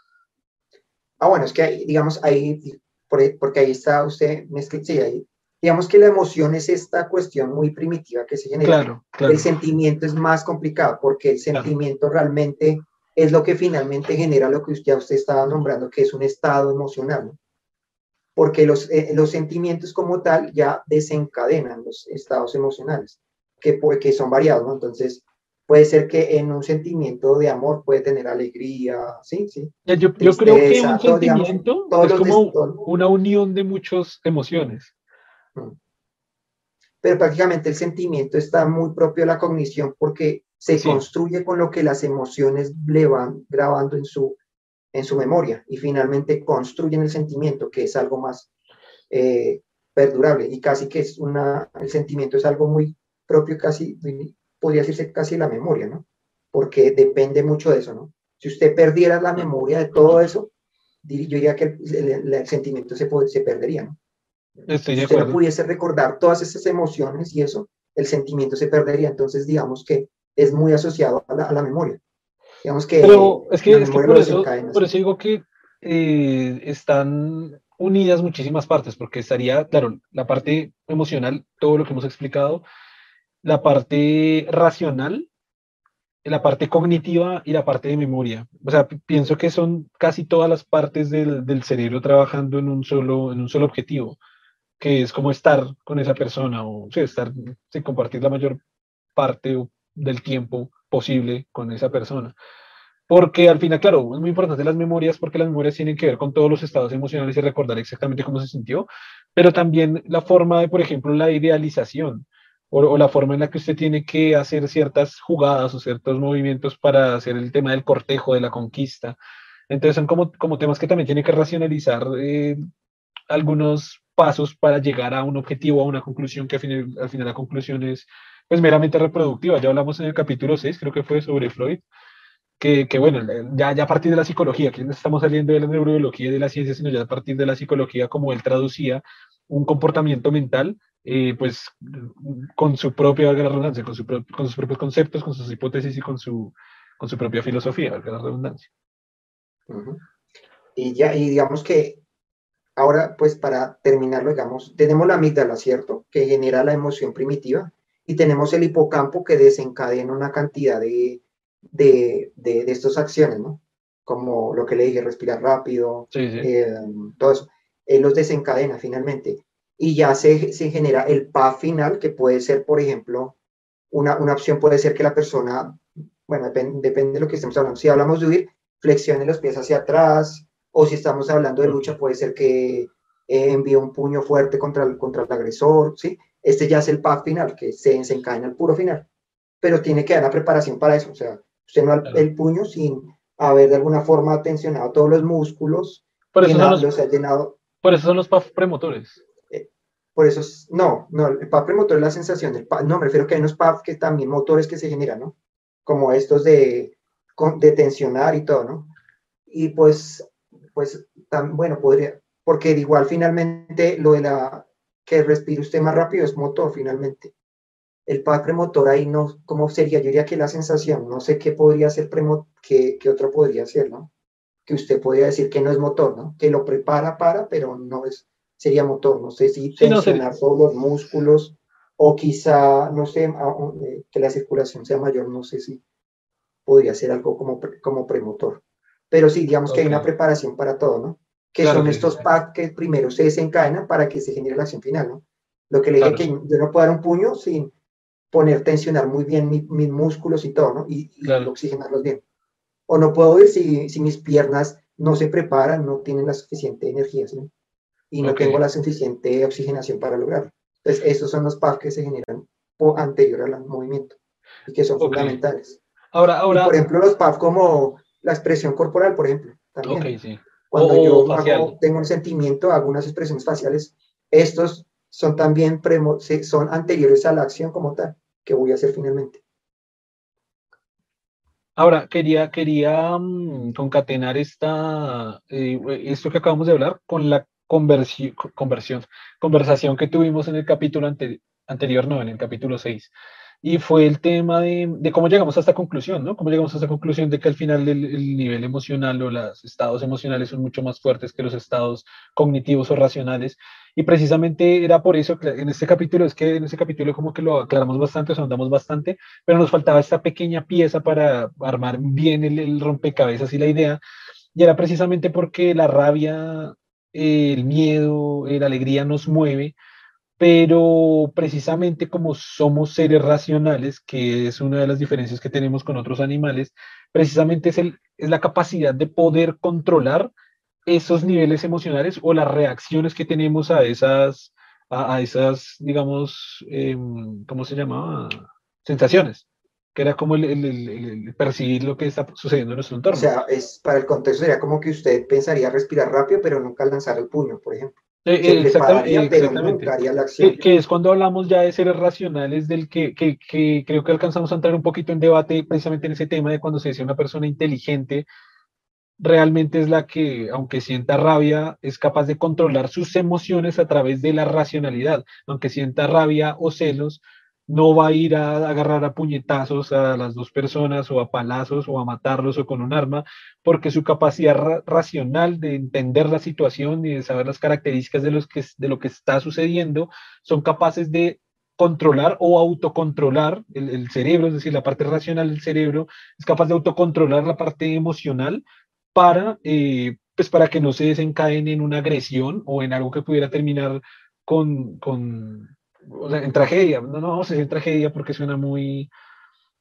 Ah, bueno, es que digamos, ahí, por- porque ahí está usted, sí, ahí, digamos que la emoción es esta cuestión muy primitiva que se genera. Claro, claro. El sentimiento es más complicado porque el sentimiento realmente es lo que finalmente genera lo que usted, ya usted estaba nombrando, que es un estado emocional. ¿no? Porque los, eh, los sentimientos como tal ya desencadenan los estados emocionales, que, pu- que son variados, ¿no? Entonces, puede ser que en un sentimiento de amor puede tener alegría, sí, sí. Yo, yo creo que un todo, digamos, sentimiento es como una unión de muchas emociones. Pero prácticamente el sentimiento está muy propio de la cognición porque se Sí. construye con lo que las emociones le van grabando en su, en su memoria y finalmente construyen el sentimiento, que es algo más eh, perdurable y casi que es una, el sentimiento es algo muy propio, casi, podría decirse casi la memoria, ¿no? Porque depende mucho de eso, ¿no? Si usted perdiera la memoria de todo eso, yo diría que el, el- el sentimiento se, se perdería, ¿no? Estoy si usted no pudiese recordar todas esas emociones y eso, el sentimiento se perdería. Entonces, digamos que es muy asociado a la, a la memoria. Digamos que Pero es que, es por, eso, por eso digo que eh, están unidas muchísimas partes, porque estaría, claro, la parte emocional, todo lo que hemos explicado, la parte racional, la parte cognitiva y la parte de memoria. O sea, pi- pienso que son casi todas las partes del, del cerebro trabajando en un solo, en un solo objetivo, que es como estar con esa persona o sí, estar, sí, compartir la mayor parte del tiempo posible con esa persona. Porque al final, claro, es muy importante las memorias porque las memorias tienen que ver con todos los estados emocionales y recordar exactamente cómo se sintió, pero también la forma de, por ejemplo, la idealización o, o la forma en la que usted tiene que hacer ciertas jugadas o ciertos movimientos para hacer el tema del cortejo, de la conquista. Entonces son como, como temas que también tiene que racionalizar eh, algunos pasos para llegar a un objetivo, a una conclusión que al final, al final la conclusión es pues meramente reproductiva. Ya hablamos en el capítulo 6, creo que fue sobre Freud, que, que, bueno, ya, ya a partir de la psicología, que no estamos saliendo de la neurobiología y de la ciencia, sino ya a partir de la psicología, como él traducía un comportamiento mental, eh, pues con su propia redundancia, con, su pro- con sus propios conceptos, con sus hipótesis y con su, con su propia filosofía, la redundancia. Ujú. Y ya, y digamos que ahora, pues para terminarlo, digamos, tenemos la amígdala, ¿cierto? Que genera la emoción primitiva y tenemos el hipocampo que desencadena una cantidad de, de, de, de estas acciones, ¿no? Como lo que le dije, respirar rápido, Sí, sí. eh, todo eso. Él los desencadena finalmente. Y ya se, se genera el PAF final, que puede ser, por ejemplo, una, una opción puede ser que la persona, bueno, depende, depende de lo que estemos hablando. Si hablamos de huir, flexione los pies hacia atrás, o si estamos hablando de lucha, puede ser que eh, envíe un puño fuerte contra el, contra el agresor, ¿sí? Este ya es el PAF final, que se desencadena el puro final. Pero tiene que dar la preparación para eso, o sea, usted no Claro. el puño sin haber de alguna forma tensionado todos los músculos, Por eso, son los, los ha llenado, por eso son los PAF premotores. por eso, es- no, no, el PAF premotor es la sensación del PAF, no, me refiero que hay unos PAF que también motores que se generan, ¿no? Como estos de, de tensionar y todo, ¿no? Y pues, pues, tan, bueno, podría, porque igual finalmente lo de la, que respire usted más rápido es motor finalmente. El PAF premotor ahí no, ¿cómo sería? Yo diría que la sensación, no sé qué podría ser premo, qué, qué otro podría ser, ¿no? Que usted podría decir que no es motor, ¿no? Que lo prepara para, pero no es, sería motor, no sé si Sí, no, sería- tensionar todos los músculos o quizá, no sé, eh, que la circulación sea mayor, no sé si podría ser algo como, pre- como premotor. Pero sí, digamos que hay una preparación para todo, ¿no? Que Claro, son estos sí. packs que primero se desencadenan para que se genere la acción final, ¿no? Lo que le dije Claro. que yo no puedo dar un puño sin poner, tensionar muy bien mi- mis músculos y todo, ¿no? Y, y Claro. oxigenarlos bien. O no puedo ir si, si mis piernas no se preparan, no tienen la suficiente energía, ¿sí? Y no Ok. tengo la suficiente oxigenación para lograrlo. Entonces, esos son los packs que se generan anterior al movimiento y que son fundamentales. Ahora, Y, ahora, por ejemplo, los PAF como la expresión corporal, por ejemplo, también. sí. Cuando yo hago- tengo un sentimiento, hago unas expresiones faciales, estos son también premo- son anteriores a la acción como tal. ¿Qué voy a hacer finalmente? Ahora, quería, quería mm, concatenar esta, eh, esto que acabamos de hablar con la conversión, conversión, conversación que tuvimos en el capítulo anterior, no, en el capítulo 6 y fue el tema de, cómo llegamos a esta conclusión, ¿no? Cómo llegamos a esta conclusión de que al final el, nivel emocional o los estados emocionales son mucho más fuertes que los estados cognitivos o racionales. Y precisamente era por eso que en este capítulo, es que en este capítulo como que lo aclaramos bastante, o andamos bastante, pero nos faltaba esta pequeña pieza para armar bien el, rompecabezas y la idea. Y era precisamente porque la rabia, el miedo, la alegría nos mueve pero precisamente como somos seres racionales, que es una de las diferencias que tenemos con otros animales, precisamente es, el, es la capacidad de poder controlar esos niveles emocionales o las reacciones que tenemos a esas, a, esas digamos, em, ¿cómo se llamaba? Sensaciones, que era como el, percibir lo que está sucediendo en nuestro entorno. O sea, es, para el contexto sería como que usted pensaría respirar rápido, pero nunca lanzar el puño, por ejemplo. Eh, exactamente, Que, es cuando hablamos ya de seres racionales, del que, que, que, creo que alcanzamos a entrar un poquito en debate precisamente en ese tema de cuando se dice una persona inteligente, realmente es la que, aunque sienta rabia, es capaz de controlar sus emociones a través de la racionalidad. Aunque sienta rabia o celos, no va a ir a agarrar a puñetazos a las dos personas o a palazos o a matarlos o con un arma, porque su capacidad racional de entender la situación y de saber las características de, los que, de lo que está sucediendo son capaces de controlar o autocontrolar el, cerebro, es decir, la parte racional del cerebro es capaz de autocontrolar la parte emocional para, eh, pues para que no se desencadene en una agresión o en algo que pudiera terminar con o sea, en tragedia, no, no vamos a decir tragedia porque suena muy,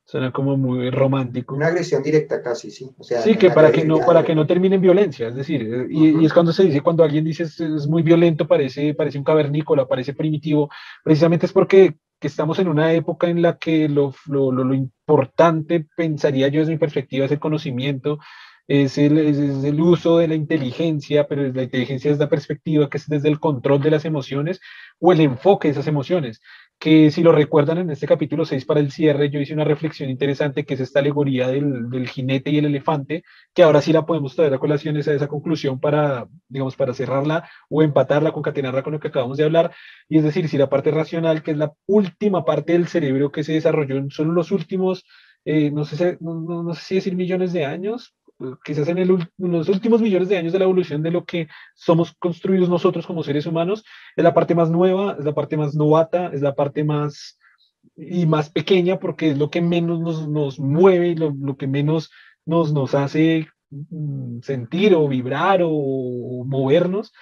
suena como muy romántico. Una agresión directa casi, sí. O sea, sí, que para que, no, para que no termine en violencia, es decir, eh, y, es cuando se dice, cuando alguien dice es, muy violento, parece, parece un cavernícola, parece primitivo, precisamente es porque que estamos en una época en la que lo, lo, lo, lo importante, pensaría yo desde mi perspectiva, es el conocimiento, es el, es el, uso de la inteligencia, pero la inteligencia es la perspectiva que es desde el control de las emociones o el enfoque de esas emociones. Que si lo recuerdan en este capítulo 6 para el cierre, yo hice una reflexión interesante que es esta alegoría del, del jinete y el elefante, que ahora sí la podemos traer a colación esa, esa conclusión para, digamos, para cerrarla o empatarla, concatenarla con lo que acabamos de hablar. Y es decir, si la parte racional, que es la última parte del cerebro que se desarrolló en solo los últimos eh, no, sé, no, no, sé si decir millones de años, quizás en, el, los últimos millones de años de la evolución de lo que somos construidos nosotros como seres humanos, es la parte más nueva, es la parte más novata, es la parte más y más pequeña porque es lo que menos nos, mueve, lo, que menos nos, hace mm, sentir o vibrar o, movernos.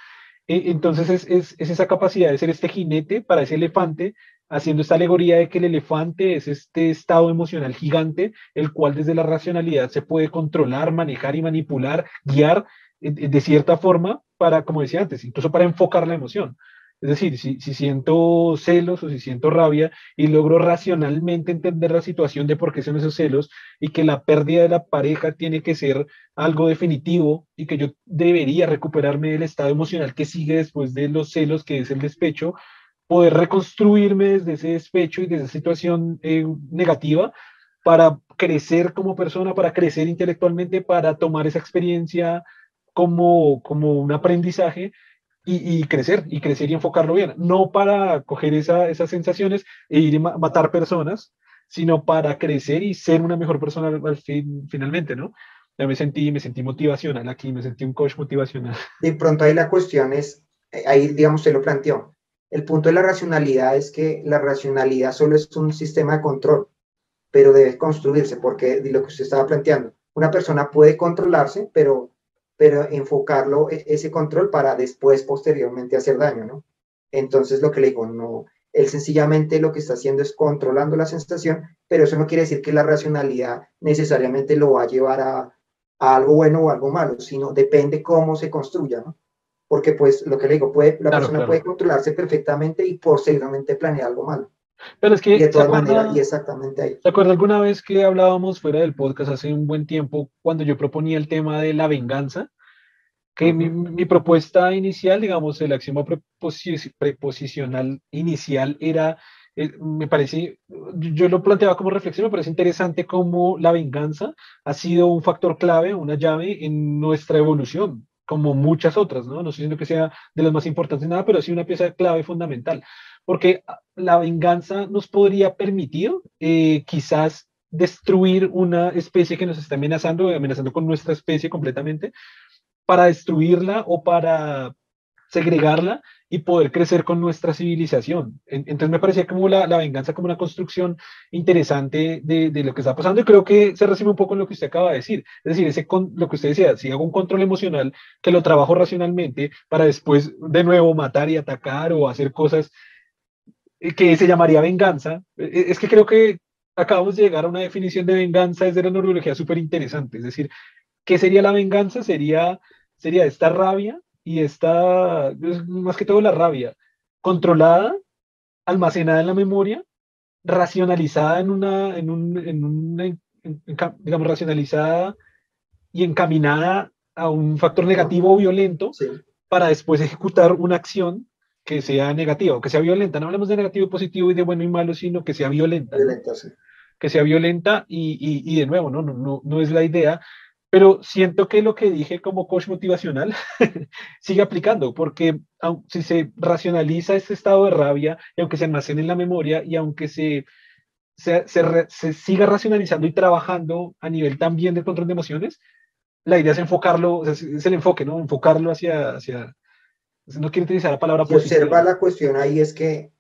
E, entonces es, es, es, esa capacidad de ser este jinete para ese elefante haciendo esta alegoría de que el elefante es este estado emocional gigante, el cual desde la racionalidad se puede controlar, manejar y manipular, guiar de cierta forma para, como decía antes, incluso para enfocar la emoción. Es decir, si, si, siento celos o si siento rabia y logro racionalmente entender la situación de por qué son esos celos y que la pérdida de la pareja tiene que ser algo definitivo y que yo debería recuperarme del estado emocional que sigue después de los celos, que es el despecho, poder reconstruirme desde ese despecho y desde esa situación eh, negativa para crecer como persona, para crecer intelectualmente, para tomar esa experiencia como, como un aprendizaje y, crecer, y crecer y enfocarlo bien. No para coger esas sensaciones e ir a matar personas, sino para crecer y ser una mejor persona al fin, finalmente, ¿no? Ya me sentí, me sentí motivacional aquí, me sentí un coach motivacional. De pronto ahí la cuestión es, eh, ahí digamos se lo planteó, el punto de la racionalidad es que la racionalidad solo es un sistema de control, pero debe construirse, porque de lo que usted estaba planteando, una persona puede controlarse, pero, pero enfocarlo, e, ese control para después, posteriormente, hacer daño, ¿no? Entonces, lo que le digo, no, él sencillamente lo que está haciendo es controlando la sensación, pero eso no quiere decir que la racionalidad necesariamente lo va a llevar a, a algo bueno o algo malo, sino depende cómo se construya, ¿no? Porque pues lo que le digo, puede, la persona puede controlarse perfectamente y posteriormente planear algo malo. Pero es que, y de todas maneras, y exactamente ahí. ¿Se acuerda alguna vez que hablábamos fuera del podcast hace un buen tiempo cuando yo proponía el tema de la venganza? Que mi, mi, propuesta inicial, digamos, el axioma preposicional inicial era eh, me parece, yo lo planteaba como reflexión, me parece interesante cómo la venganza ha sido un factor clave, una llave en nuestra evolución, como muchas otras, ¿no? No sé si que sea de las más importantes nada, pero sí una pieza clave fundamental, porque la venganza nos podría permitir eh, quizás destruir una especie que nos está amenazando, amenazando con nuestra especie completamente, para destruirla o para segregarla y poder crecer con nuestra civilización. Entonces me parecía como la, venganza como una construcción interesante de, lo que está pasando y creo que se resume un poco en lo que usted acaba de decir. Es decir, ese con, lo que usted decía, si hago un control emocional que lo trabajo racionalmente para después de nuevo matar y atacar o hacer cosas eh, que se llamaría venganza, e, e, es que creo que acabamos de llegar a una definición de venganza desde la neurología súper interesante. Es decir, ¿qué sería la venganza? Sería, sería esta rabia y está, más que todo la rabia, controlada, almacenada en la memoria, racionalizada en una, en un, en una digamos, racionalizada y encaminada a un factor negativo o violento para después ejecutar una acción que sea negativa o que sea violenta. No hablemos de negativo y positivo y de bueno y malo, sino que sea violenta. Que sea violenta y, y, y, de nuevo, ¿no? No, no, no es la idea pero siento que lo que dije como coach motivacional sigue aplicando, porque si se racionaliza este estado de rabia, y aunque se almacene en la memoria, y aunque se, se, se, siga racionalizando y trabajando a nivel también de control de emociones, la idea es enfocarlo, es, el enfoque, ¿no? Enfocarlo hacia, hacia, no quiero utilizar la palabra positiva. Observa la cuestión ahí es que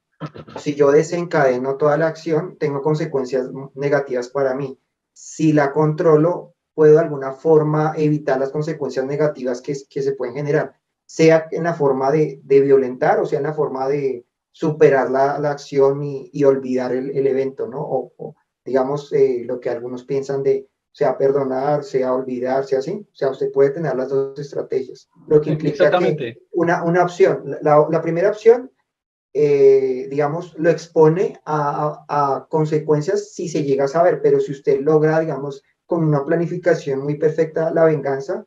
si yo desencadeno toda la acción, tengo consecuencias negativas para mí. Si la controlo, puedo de alguna forma evitar las consecuencias negativas que, que se pueden generar, sea en la forma de, de violentar o sea en la forma de superar la, la acción y, y, olvidar el, el, evento, ¿no? O, digamos eh, lo que algunos piensan de sea perdonar, sea olvidar, sea así. O sea, usted puede tener las dos estrategias. Lo que implica que una, una opción, la, la primera opción, eh, digamos, lo expone a, a, a, consecuencias si se llega a saber, pero si usted logra, digamos, con una planificación muy perfecta la venganza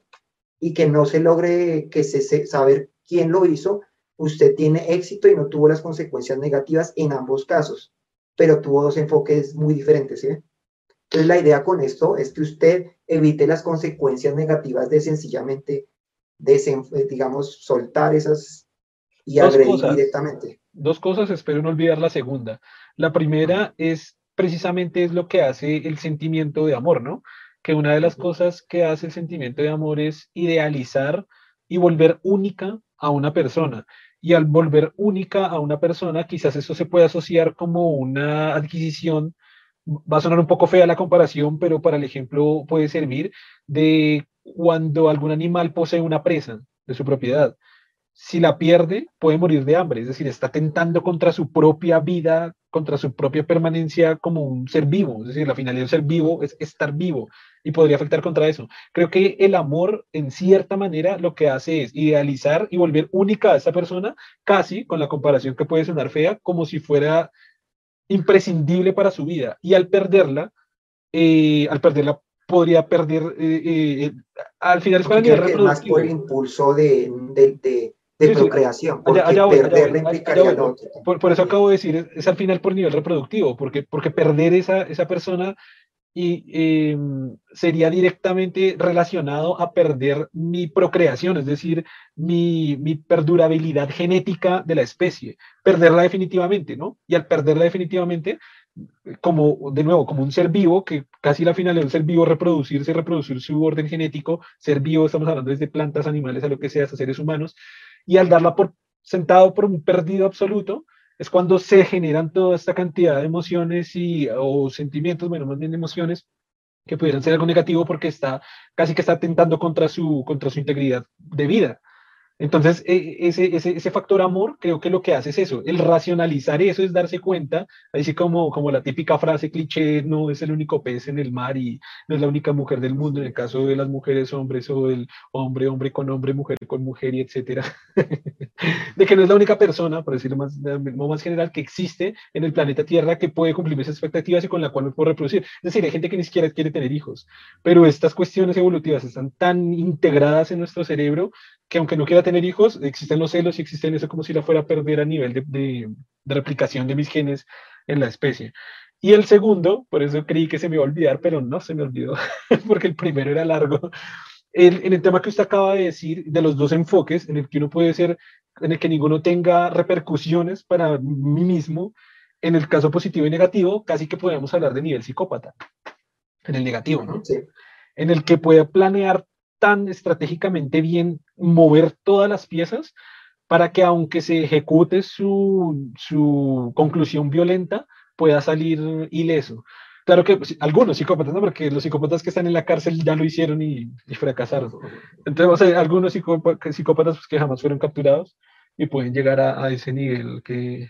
y que no se logre que se, saber quién lo hizo, usted tiene éxito y no tuvo las consecuencias negativas en ambos casos, pero tuvo dos enfoques muy diferentes. ¿sí? Entonces la idea con esto es que usted evite las consecuencias negativas de sencillamente, digamos, soltar esas y agredir directamente. Dos cosas, espero no olvidar la segunda. La primera es precisamente es lo que hace el sentimiento de amor, ¿no? Que una de las cosas que hace el sentimiento de amor es idealizar y volver única a una persona. Y al volver única a una persona, quizás eso se puede asociar como una adquisición, va a sonar un poco fea la comparación, pero para el ejemplo puede servir de cuando algún animal posee una presa de su propiedad si la pierde, puede morir de hambre, es decir, está tentando contra su propia vida, contra su propia permanencia como un ser vivo, es decir, la finalidad del ser vivo es estar vivo y podría afectar contra eso. Creo que el amor, en cierta manera, lo que hace es idealizar y volver única a esa persona, casi con la comparación que puede sonar fea, como si fuera imprescindible para su vida. Y al perderla, eh, al perderla podría perder, eh, eh, al final es para el más por el impulso de, de de procreación, porque perder implicaría lo otro. Por, eso acabo de decir, es, al final por nivel reproductivo, porque, porque perder esa, esa persona y, em, sería directamente relacionado a perder mi procreación, es decir, mi, mi, perdurabilidad genética de la especie, perderla definitivamente, ¿no? Y al perderla definitivamente, como, de nuevo, como un ser vivo, que casi la finalidad de un ser vivo reproducirse, reproducir su orden genético, ser vivo, estamos hablando desde plantas, animales, a lo que sea, a seres humanos, y al darla por sentado por un perdido absoluto, es cuando se generan toda esta cantidad de emociones y, o sentimientos, bueno, más bien emociones, que pudieran ser algo negativo porque está casi que está atentando contra su, contra su integridad de vida. Entonces, e, ese, ese, ese, factor amor creo que lo que hace es eso, el racionalizar eso es darse cuenta, así como, como la típica frase cliché, no es el único pez en el mar y no es la única mujer del mundo, en el caso de las mujeres hombres o el hombre hombre con hombre, mujer con mujer y etcétera, de que no es la única persona, por decirlo más, más general, que existe en el planeta Tierra que puede cumplir esas expectativas y con la cual me puedo reproducir. Es decir, hay gente que ni siquiera quiere tener hijos, pero estas cuestiones evolutivas están tan integradas en nuestro cerebro que aunque no quiera tener hijos, existen los celos y existen eso como si la fuera a perder a nivel de, de, replicación de mis genes en la especie. Y el segundo, por eso creí que se me iba a olvidar, pero no se me olvidó, porque el primero era largo. en el tema que usted acaba de decir, de los dos enfoques, en el que uno puede ser, en el que ninguno tenga repercusiones para mí mismo, en el caso positivo y negativo, casi que podemos hablar de nivel psicópata, en el negativo, ¿no? Sí. En el que puede planear tan estratégicamente bien, mover todas las piezas para que aunque se ejecute su, su conclusión violenta, pueda salir ileso. Claro que pues, algunos psicópatas, ¿no? Porque los psicópatas que están en la cárcel ya lo hicieron y, fracasaron. Entonces, algunos psicópatas pues, que jamás fueron capturados y pueden llegar a, a ese nivel que,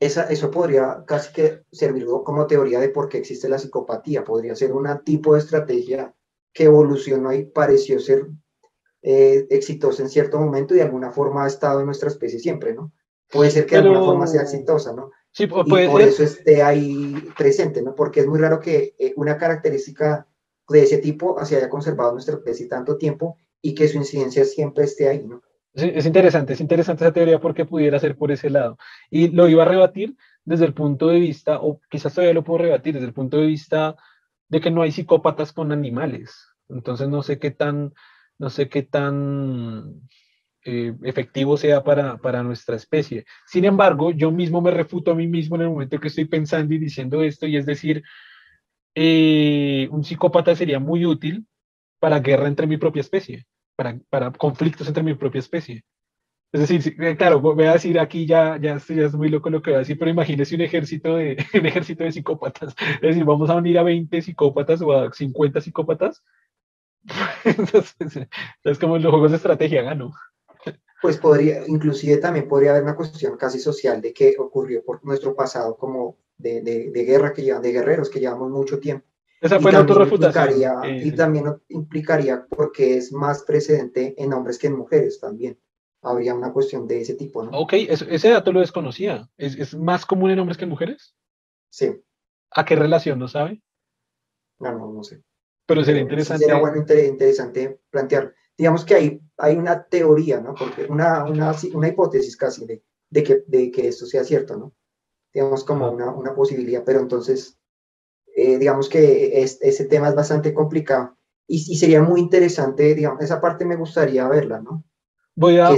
esa, eso podría casi que servir como teoría de por qué existe la psicopatía. Podría ser un tipo de estrategia que evolucionó y pareció ser eh, exitosa en cierto momento y de alguna forma ha estado en nuestra especie siempre, ¿no? Puede ser que de alguna forma sea exitosa, ¿no? Sí, y por eso esté ahí presente, ¿no? Porque es muy raro que eh, una característica de ese tipo se haya conservado nuestra especie tanto tiempo y que su incidencia siempre esté ahí, ¿no? Es interesante, es interesante esa teoría porque pudiera ser por ese lado. Y lo iba a rebatir desde el punto de vista, o quizás todavía lo puedo rebatir desde el punto de vista de que no hay psicópatas con animales. Entonces no sé qué tan, no sé qué tan eh, efectivo sea para, para, nuestra especie. Sin embargo, yo mismo me refuto a mí mismo en el momento que estoy pensando y diciendo esto, y es decir, eh, un psicópata sería muy útil para guerra entre mi propia especie para, para conflictos entre mi propia especie. Es decir, eh, claro, voy a decir aquí ya, ya, ya es muy loco lo que voy a decir, pero imagínese un ejército de, un ejército de psicópatas. Es decir, vamos a unir a 20 psicópatas o a 50 psicópatas. Entonces, es como en los juegos de estrategia gano. Pues podría, inclusive también podría haber una cuestión casi social de qué ocurrió por nuestro pasado como de, de, de guerra que llevan, de guerreros que llevamos mucho tiempo esa fue la autorrefutación. y también implicaría, porque es más precedente en hombres que en mujeres también. Habría una cuestión de ese tipo, ¿no? Ok, ese dato lo desconocía. ¿Es, ¿Es, más común en hombres que en mujeres? Sí. ¿A qué relación, no sabe? No, no, no sé. Pero sería interesante. Sería bueno, interesante plantear. Digamos que hay, hay una teoría, ¿no? Porque una, una, una hipótesis casi de, de, que, de que esto sea cierto, ¿no? Digamos como una, una posibilidad, pero entonces eh, digamos que ese tema es bastante complicado y, sería muy interesante, digamos, esa parte me gustaría verla, ¿no? Voy a,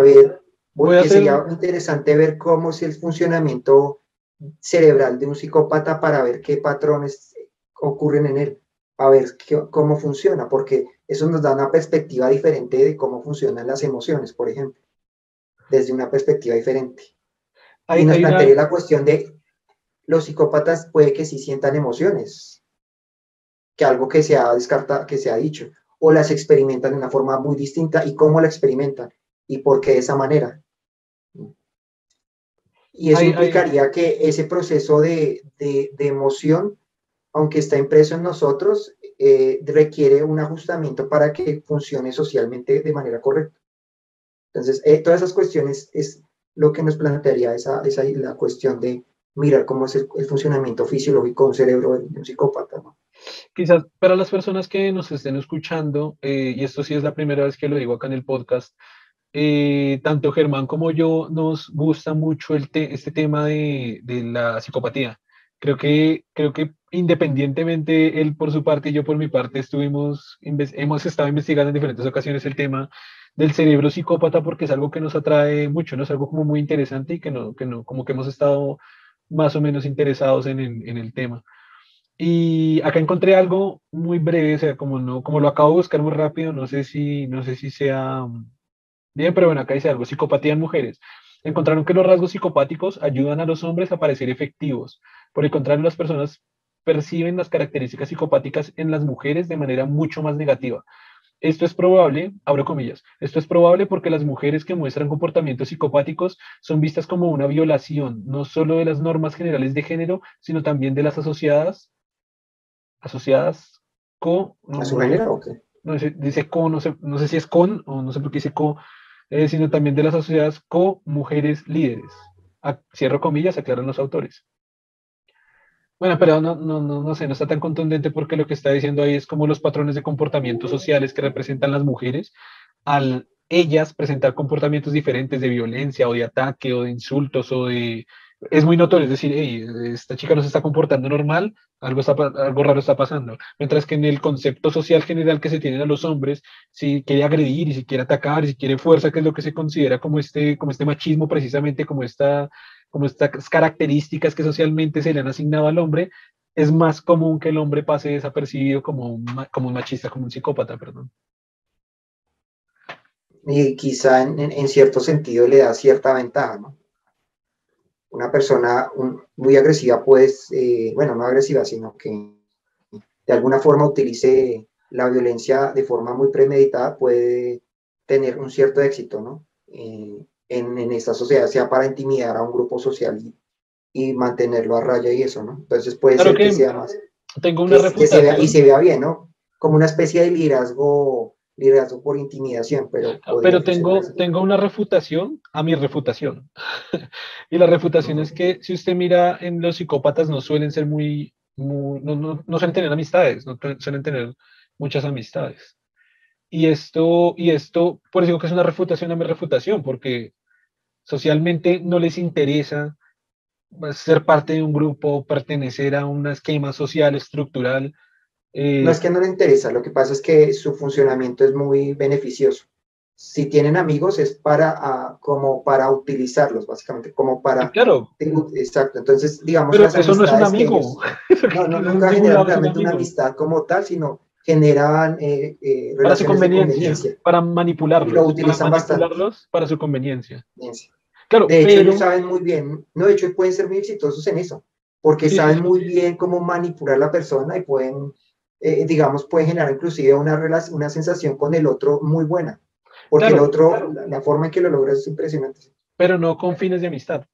ver, porque sería interesante ver cómo es el funcionamiento cerebral de un psicópata para ver qué patrones ocurren en él, a ver cómo funciona, porque eso nos da una perspectiva diferente de cómo funcionan las emociones, por ejemplo, desde una perspectiva diferente. y nos plantea la cuestión de los psicópatas puede que sí sientan emociones, que algo que se ha descartado, que se ha dicho, o las experimentan de una forma muy distinta y cómo la experimentan y por qué de esa manera. Y eso implicaría que ese proceso de, emoción, aunque está impreso en nosotros, eh, requiere un ajustamiento para que funcione socialmente de manera correcta. Entonces, eh, todas esas cuestiones es lo que nos plantearía esa, esa la cuestión de, mirar cómo es el, funcionamiento fisiológico de un cerebro de un psicópata. ¿no? Quizás para las personas que nos estén escuchando, eh, y esto sí es la primera vez que lo digo acá en el podcast, eh, tanto Germán como yo nos gusta mucho este tema de, la psicopatía. Creo que, creo que independientemente él por su parte y yo por mi parte estuvimos, hemos estado investigando en diferentes ocasiones el tema del cerebro psicópata porque es algo que nos atrae mucho. Es algo como muy interesante y que no, que no, como que hemos estado más o menos interesados en el tema. Y acá encontré algo muy breve, o sea, como, no, como lo acabo de buscar muy rápido, no sé si, no sé si sea bien, pero bueno, acá dice algo, psicopatía en mujeres. Encontraron que los rasgos psicopáticos ayudan a los hombres a parecer efectivos. Por el contrario, las personas perciben las características psicopáticas en las mujeres de manera mucho más negativa. Esto es probable, abro comillas, esto es probable porque las mujeres que muestran comportamientos psicopáticos son vistas como una violación, no solo de las normas generales de género, sino también de las asociadas, asociadas con... ¿A su género No sé, dice con, no sé, no sé si es con o no sé por qué dice co, eh, sino también de las asociadas con mujeres líderes. cierro comillas, aclaran los autores. Bueno, pero no, no, no, no sé, no está tan contundente porque lo que está diciendo ahí es como los patrones de comportamientos sociales que representan las mujeres al ellas presentar comportamientos diferentes de violencia o de ataque o de insultos o de, es muy notorio, es decir, esta chica no se está comportando normal, algo, está, algo raro está pasando. Mientras que en el concepto social general que se tiene a los hombres, si quiere agredir y si quiere atacar y si quiere fuerza, que es lo que se considera como este, como este machismo precisamente, como, esta, como estas características que socialmente se le han asignado al hombre, es más común que el hombre pase desapercibido como un, como un machista, como un psicópata, perdón. Y quizá en, en cierto sentido le da cierta ventaja, ¿no? Una persona muy agresiva, pues, eh, bueno, no agresiva, sino que de alguna forma utilice la violencia de forma muy premeditada, puede tener un cierto éxito, ¿no? Eh, en, en, esta sociedad, sea para intimidar a un grupo social y, mantenerlo a raya y eso, ¿no? Entonces puede ser que, sea más... Tengo una que, y se vea bien, ¿no? Como una especie de liderazgo liderazgo por intimidación, pero... Ah, pero tengo, tengo una refutación a mi refutación. y la refutación es que si usted mira en los psicópatas no suelen ser muy, no, no, no, suelen tener amistades, no suelen tener muchas amistades. Y esto, y esto, por eso digo que es una refutación a mi refutación, porque socialmente no les interesa ser parte de un grupo, pertenecer a un esquema social, estructural, no es que no le interesa, lo que pasa es que su funcionamiento es muy beneficioso. Si tienen amigos es para ah, como para utilizarlos, básicamente, como para. Claro. Exacto. Entonces, digamos. Pero eso no es un amigo. no, no, nunca generan realmente una amistad como tal, sino generan eh, eh, para su conveniencia, para manipularlos. Lo utilizan para manipularlos para su conveniencia. Claro, de hecho, ellos saben muy bien, no, de hecho, pueden ser muy exitosos en eso, porque saben muy bien cómo manipular a la persona y pueden eh, digamos, puede generar inclusive una, una sensación con el otro muy buena, porque el otro, la, forma en que lo logras es impresionante. Pero no con fines de amistad.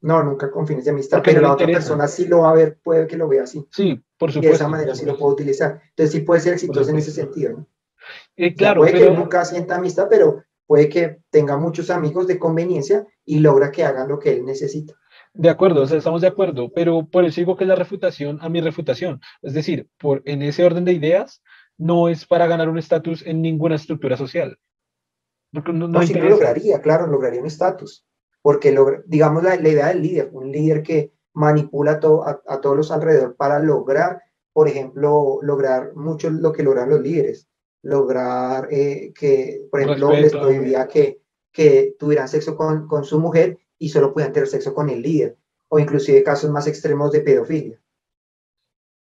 No, nunca con fines de amistad, pero la otra persona sí lo va a ver, puede que lo vea así. Sí, por supuesto. Y de esa manera sí lo puede utilizar. Entonces sí puede ser exitoso en ese sentido. ¿no? Eh, claro, puede que nunca sienta amistad, pero puede que tenga muchos amigos de conveniencia y logra que hagan lo que él necesita. De acuerdo, o sea, estamos de acuerdo, pero por eso digo que es la refutación a mi refutación. Es decir, por, en ese orden de ideas, no es para ganar un estatus en ninguna estructura social. no, no, sí lo lograría, claro, lograría un estatus. Porque, logra, digamos, la, idea del líder, un líder que manipula todo, a, todos los alrededor para lograr, por ejemplo, lograr mucho lo que logran los líderes. Lograr eh, que, por ejemplo, les prohibía que, que tuvieran sexo con, con su mujer y solo podían tener sexo con el líder, o inclusive casos más extremos de pedofilia.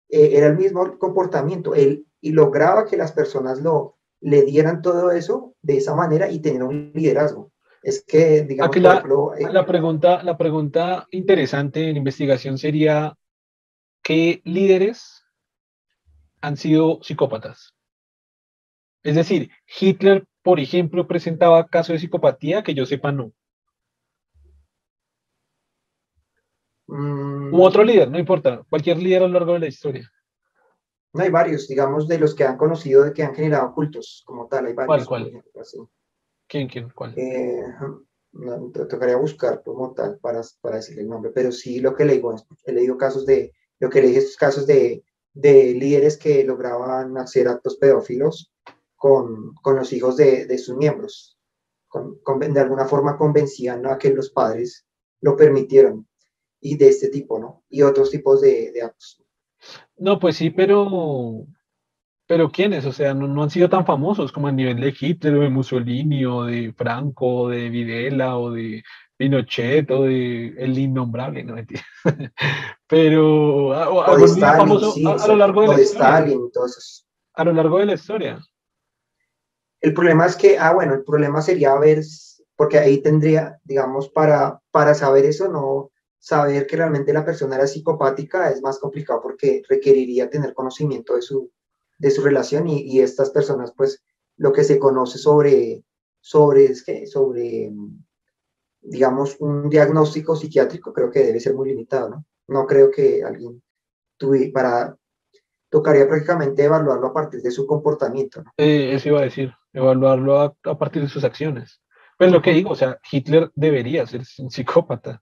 Eh, era el mismo comportamiento, él y lograba que las personas lo, le dieran todo eso de esa manera y tener un liderazgo. Es que, digamos, la, eh, la, pregunta, la pregunta interesante en investigación sería, ¿qué líderes han sido psicópatas? Es decir, Hitler, por ejemplo, presentaba casos de psicopatía que yo sepa no. Mm. U otro líder, no importa, cualquier líder a lo largo de la historia. No hay varios, digamos, de los que han conocido, de que han generado cultos como tal. Hay varios, ¿Cuál, cuál? ¿Quién, quién, cuál? Eh, te tocaría buscar como tal para, para decirle el nombre, pero sí lo que le digo, he leído casos de, lo que leí estos casos de, de líderes que lograban hacer actos pedófilos con, con los hijos de, de sus miembros. Con, de alguna forma convencían a que los padres lo permitieron y de este tipo, ¿no? Y otros tipos de, de actos. No, pues sí, pero, pero ¿quiénes? O sea, no, han sido tan famosos como a nivel de Hitler o de Mussolini o de Franco o de Videla o de Pinochet o de el innombrable, no pero a, lo largo de, la historia. A lo largo de la historia. El problema es que, ah, bueno, el problema sería ver, porque ahí tendría, digamos, para, para saber eso, no, saber que realmente la persona era psicopática es más complicado porque requeriría tener conocimiento de su, de su relación y, estas personas, pues, lo que se conoce sobre, sobre, es que, sobre, digamos, un diagnóstico psiquiátrico creo que debe ser muy limitado, ¿no? No creo que alguien tuviera, para, tocaría prácticamente evaluarlo a partir de su comportamiento, ¿no? eso iba a decir, evaluarlo a, a partir de sus acciones. Pero lo que digo, o sea, Hitler debería ser un psicópata.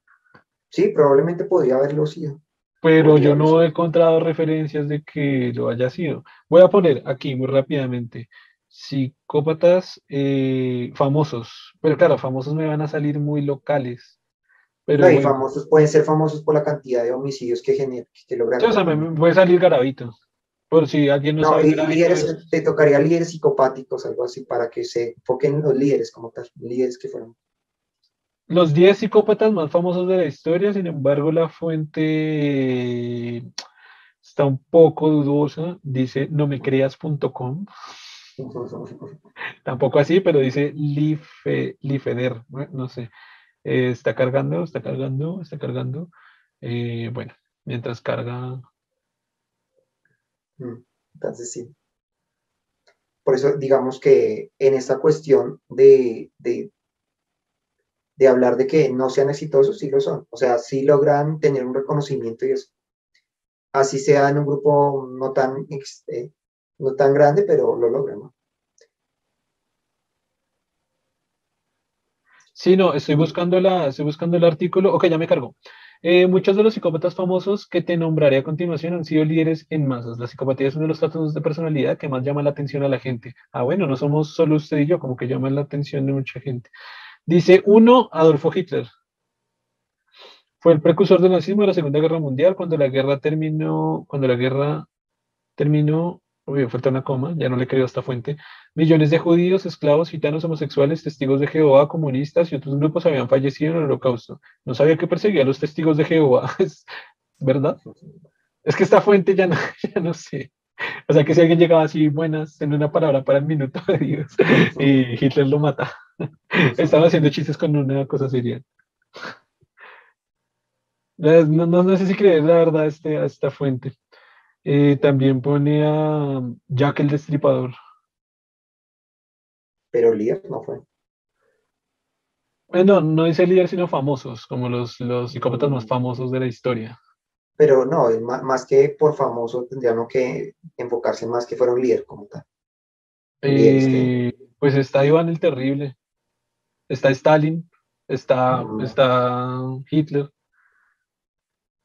Sí, probablemente podría haberlo sido. Pero yo no he encontrado referencias de que lo haya sido. Voy a poner aquí muy rápidamente psicópatas eh, famosos. Pero claro, famosos me van a salir muy locales. Pero y famosos pueden ser famosos por la cantidad de homicidios que generan, que logran. sea, me puede salir garabito. Por si alguien no, sabe. líderes, te tocaría líderes psicopáticos, algo así, para que se enfoquen en los líderes como tal, líderes que fueron. Los 10 psicópatas más famosos de la historia, sin embargo, la fuente está un poco dudosa, dice no me creas.com. Tampoco así, pero dice Life, Lifeder, no sé. Eh, está cargando, está cargando, está cargando. Eh, bueno, mientras carga. Entonces sí. Por eso digamos que en esta cuestión de, de, de hablar de que no sean exitosos, sí lo son. O sea, sí logran tener un reconocimiento y eso. Así sea en un grupo no tan, eh, no tan grande, pero lo logran, ¿no? Sí, no, estoy buscando, la, estoy buscando el artículo. Ok, ya me cargo. Eh, muchos de los psicópatas famosos que te nombraré a continuación han sido líderes en masas. La psicopatía es uno de los trastornos de personalidad que más llama la atención a la gente. Ah, bueno, no somos solo usted y yo, como que llaman la atención de mucha gente. Dice uno, Adolfo Hitler. Fue el precursor del nazismo de la Segunda Guerra Mundial. Cuando la guerra terminó, cuando la guerra terminó, Uy, falta una coma, ya no le creo a esta fuente. Millones de judíos, esclavos, gitanos, homosexuales, testigos de Jehová, comunistas y otros grupos habían fallecido en el holocausto. No sabía que perseguía a los testigos de Jehová. ¿Es verdad? Es que esta fuente ya no, ya no sé. O sea que si alguien llegaba así buenas en una palabra para el minuto de Dios y Hitler lo mata. Estaba haciendo chistes con una cosa seria. No, no, sé si creer la verdad este, a esta fuente. Eh, también pone a Jack el Destripador. Pero líder no fue. Bueno, no dice líder, sino famosos, como los, los psicópatas más famosos de la historia. Pero no, más, que por famoso tendrían que enfocarse más que fueron líder como tal. Eh, pues está Iván el Terrible, está Stalin, está, está Hitler.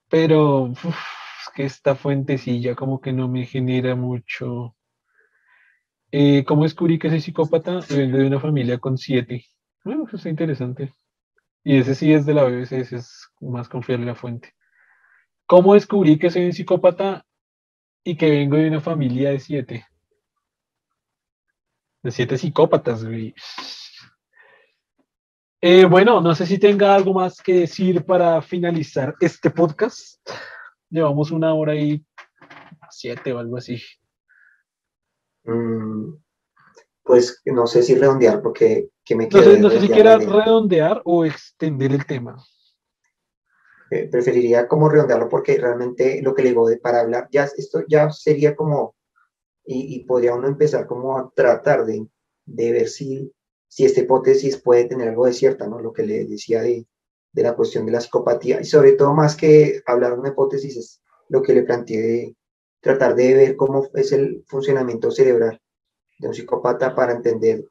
Pero que esta fuentecilla como que no me genera mucho. Eh, ¿Cómo descubrí que soy psicópata? Vengo de una familia con siete. Bueno, eso está interesante. Y ese sí es de la BBC, ese es más confiable la fuente. ¿Cómo descubrí que soy un psicópata y que vengo de una familia de siete? De siete psicópatas, güey. Eh, bueno, no sé si tenga algo más que decir para finalizar este podcast llevamos una hora y siete o algo así. Mm, pues no sé si redondear porque que me No sé, no sé si quiera redondear o extender el tema. Eh, preferiría como redondearlo porque realmente lo que le digo de para hablar, ya esto ya sería como, y, y podría uno empezar como a tratar de, de ver si, si esta hipótesis puede tener algo de cierta, ¿no? Lo que le decía de, de la cuestión de la psicopatía y sobre todo más que hablar de una hipótesis es lo que le planteé de tratar de ver cómo es el funcionamiento cerebral de un psicópata para entender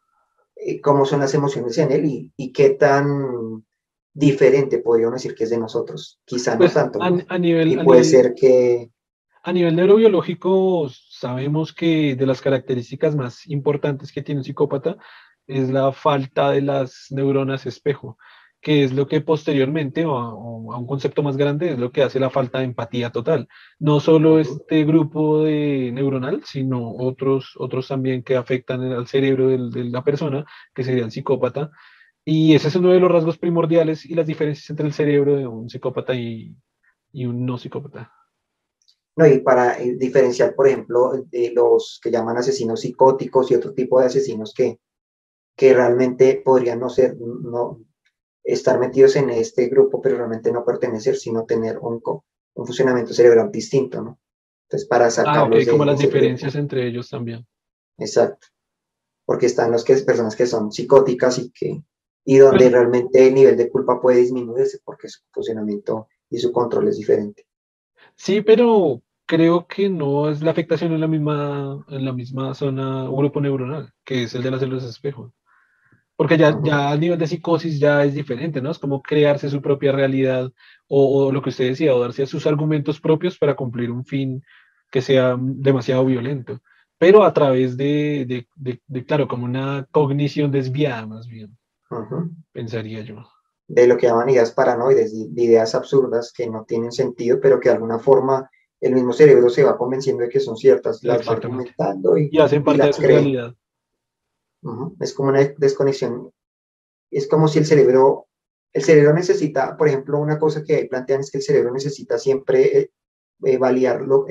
eh, cómo son las emociones en él y, qué tan diferente podríamos decir que es de nosotros. Quizá no pues, tanto. A, nivel, y puede ser que... A nivel neurobiológico, sabemos que de las características más importantes que tiene un psicópata es la falta de las neuronas espejo que es lo que posteriormente, o a, un concepto más grande, es lo que hace la falta de empatía total. No solo este grupo de neuronal, sino otros, otros también que afectan al cerebro de la persona, que sería el psicópata. Y ese es uno de los rasgos primordiales y las diferencias entre el cerebro de un psicópata y, y un no psicópata. No, y para eh, diferenciar, por ejemplo, de los que llaman asesinos psicóticos y otro tipo de asesinos que, que realmente podrían no ser, no, estar metidos en este grupo, pero realmente no pertenecer, sino tener un, un funcionamiento cerebral distinto, ¿no? Entonces, para sacar... Ah, como las diferencias entre ellos también. Exacto. Porque están las que, personas que son psicóticas y que y donde realmente el nivel de culpa puede disminuirse porque su funcionamiento y su control es diferente. Sí, pero creo que no es la afectación en la misma, en la misma zona o grupo neuronal, que es el de las células espejo. Porque ya, ya a nivel de psicosis ya es diferente, ¿no? Es como crearse su propia realidad o, lo que usted decía, o darse a sus argumentos propios para cumplir un fin que sea demasiado violento, pero a través de, de, de, claro, como una cognición desviada más bien, pensaría yo. de lo que llaman ideas paranoides, de ideas absurdas que no tienen sentido, pero que de alguna forma el mismo cerebro se va convenciendo de que son ciertas, las va argumentando y, y hacen parte de su realidad. Es como una desconexión. Es como si el cerebro, el cerebro necesita, por ejemplo, una cosa que plantean es que el cerebro necesita siempre eh, eh, validar lo,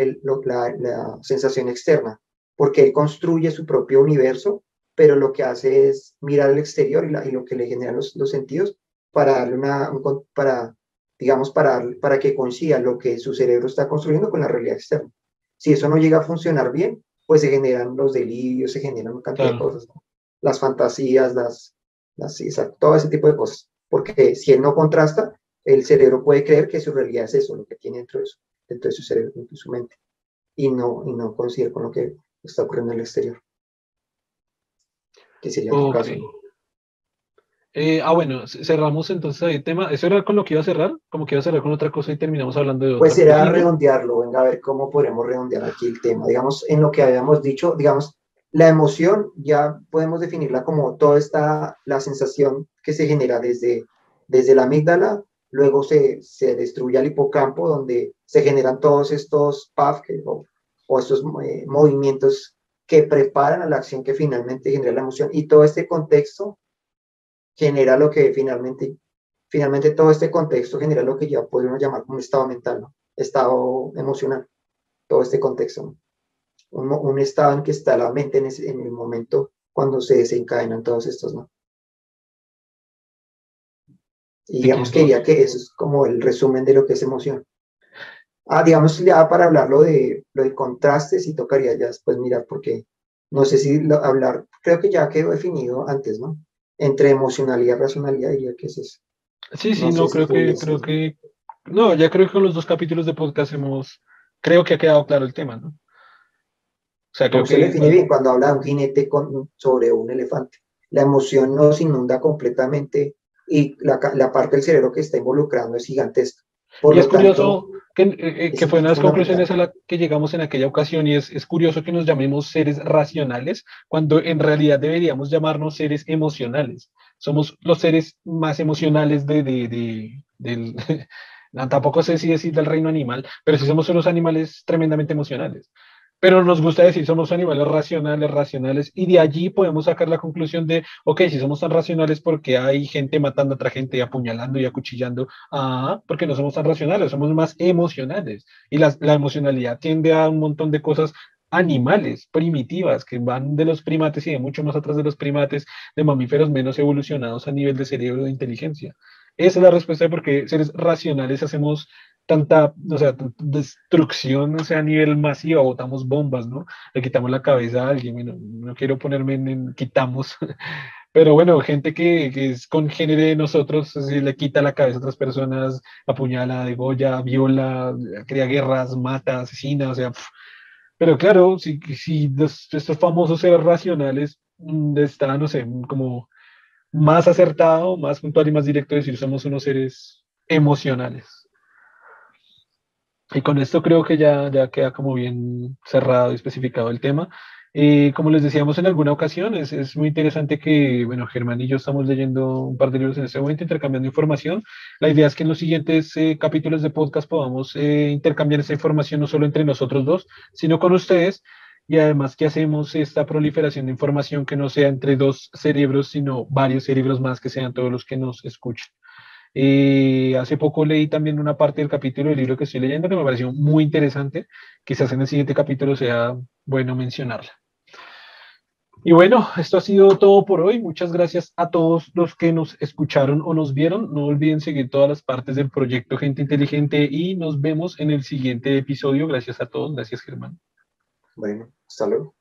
la, la, sensación externa, porque él construye su propio universo, pero lo que hace es mirar al exterior y, y lo que le generan los, los, sentidos para darle una, para, digamos, para, para que coincida lo que su cerebro está construyendo con la realidad externa. Si eso no llega a funcionar bien, pues se generan los delirios, se generan una cantidad de cosas, las fantasías, las, las, todo ese tipo de cosas. Porque si él no contrasta, el cerebro puede creer que su realidad es eso, lo que tiene dentro de su, dentro de su cerebro, dentro de su mente, y no, y no coincide con lo que está ocurriendo en el exterior. Que sería okay. caso. Eh, ah, bueno, cerramos entonces el tema. ¿Eso era con lo que iba a cerrar? Como que iba a cerrar con otra cosa y terminamos hablando de otra Pues era redondearlo, venga a ver cómo podemos redondear aquí el tema. Digamos, en lo que habíamos dicho, digamos, la emoción ya podemos definirla como toda esta, la sensación que se genera desde, desde la amígdala, luego se, se destruye el hipocampo, donde se generan todos estos PAF o, o, estos eh, movimientos que preparan a la acción que finalmente genera la emoción. Y todo este contexto genera lo que finalmente, finalmente todo este contexto genera lo que ya podemos llamar como estado mental, estado emocional, todo este contexto. Un, un, estado en que está la mente en, ese, en, el momento cuando se desencadenan todos estos, ¿no? Y digamos que diría que eso es como el resumen de lo que es emoción. Ah, digamos, ya para hablarlo de, lo de contrastes, y tocaría ya después mirar, porque no sé si lo, hablar, creo que ya quedó definido antes, ¿no? entre emocionalidad y racionalidad, diría que es eso. Sí, sí, no, no creo si que, creo que, no, ya creo que con los dos capítulos de podcast hemos, creo que ha quedado claro el tema, ¿no? Sea, creo que... Se define bien cuando habla de un jinete con, sobre un elefante. La emoción nos inunda completamente y la, la parte del cerebro que está involucrando es gigantesca. Por y es curioso que, eh, eh que fue una de las conclusiones a la que llegamos en aquella ocasión y es, es curioso que nos llamemos seres racionales cuando en realidad deberíamos llamarnos seres emocionales. Somos los seres más emocionales de, de, de del, tampoco sé si decir del reino animal, pero sí somos unos animales tremendamente emocionales pero nos gusta decir somos animales racionales, racionales, y de allí podemos sacar la conclusión de, ok, si somos tan racionales, porque hay gente matando a otra gente y apuñalando y acuchillando? Ah, porque no somos tan racionales, somos más emocionales. Y la, la emocionalidad tiende a un montón de cosas animales, primitivas, que van de los primates y de mucho más atrás de los primates, de mamíferos menos evolucionados a nivel de cerebro de inteligencia. Esa es la respuesta de por qué seres racionales hacemos tanta, o sea, destrucción, o sea, a nivel masivo, botamos bombas, ¿no? Le quitamos la cabeza a alguien, no, no quiero ponerme en, quitamos, pero bueno, gente que, que es congénere de nosotros, si le quita la cabeza a otras personas, apuñala, degolla, viola, crea guerras, mata, asesina, o sea, pero claro, si, si estos famosos seres racionales mm, están, no sé, como más acertado, más puntual y más directo decir somos unos seres emocionales. Y con esto creo que ya, ya queda como bien cerrado y especificado el tema. Eh, como les decíamos en alguna ocasión, es, es, muy interesante que, bueno, Germán y yo estamos leyendo un par de libros en este momento, intercambiando información. La idea es que en los siguientes eh, capítulos de podcast podamos eh, intercambiar esa información no solo entre nosotros dos, sino con ustedes. Y además que hacemos esta proliferación de información que no sea entre dos cerebros, sino varios cerebros más que sean todos los que nos escuchan. Eh, hace poco leí también una parte del capítulo del libro que estoy leyendo que me pareció muy interesante. Quizás en el siguiente capítulo sea bueno mencionarla. Y bueno, esto ha sido todo por hoy. Muchas gracias a todos los que nos escucharon o nos vieron. No olviden seguir todas las partes del proyecto Gente Inteligente y nos vemos en el siguiente episodio. Gracias a todos. Gracias, Germán. Bueno, hasta luego.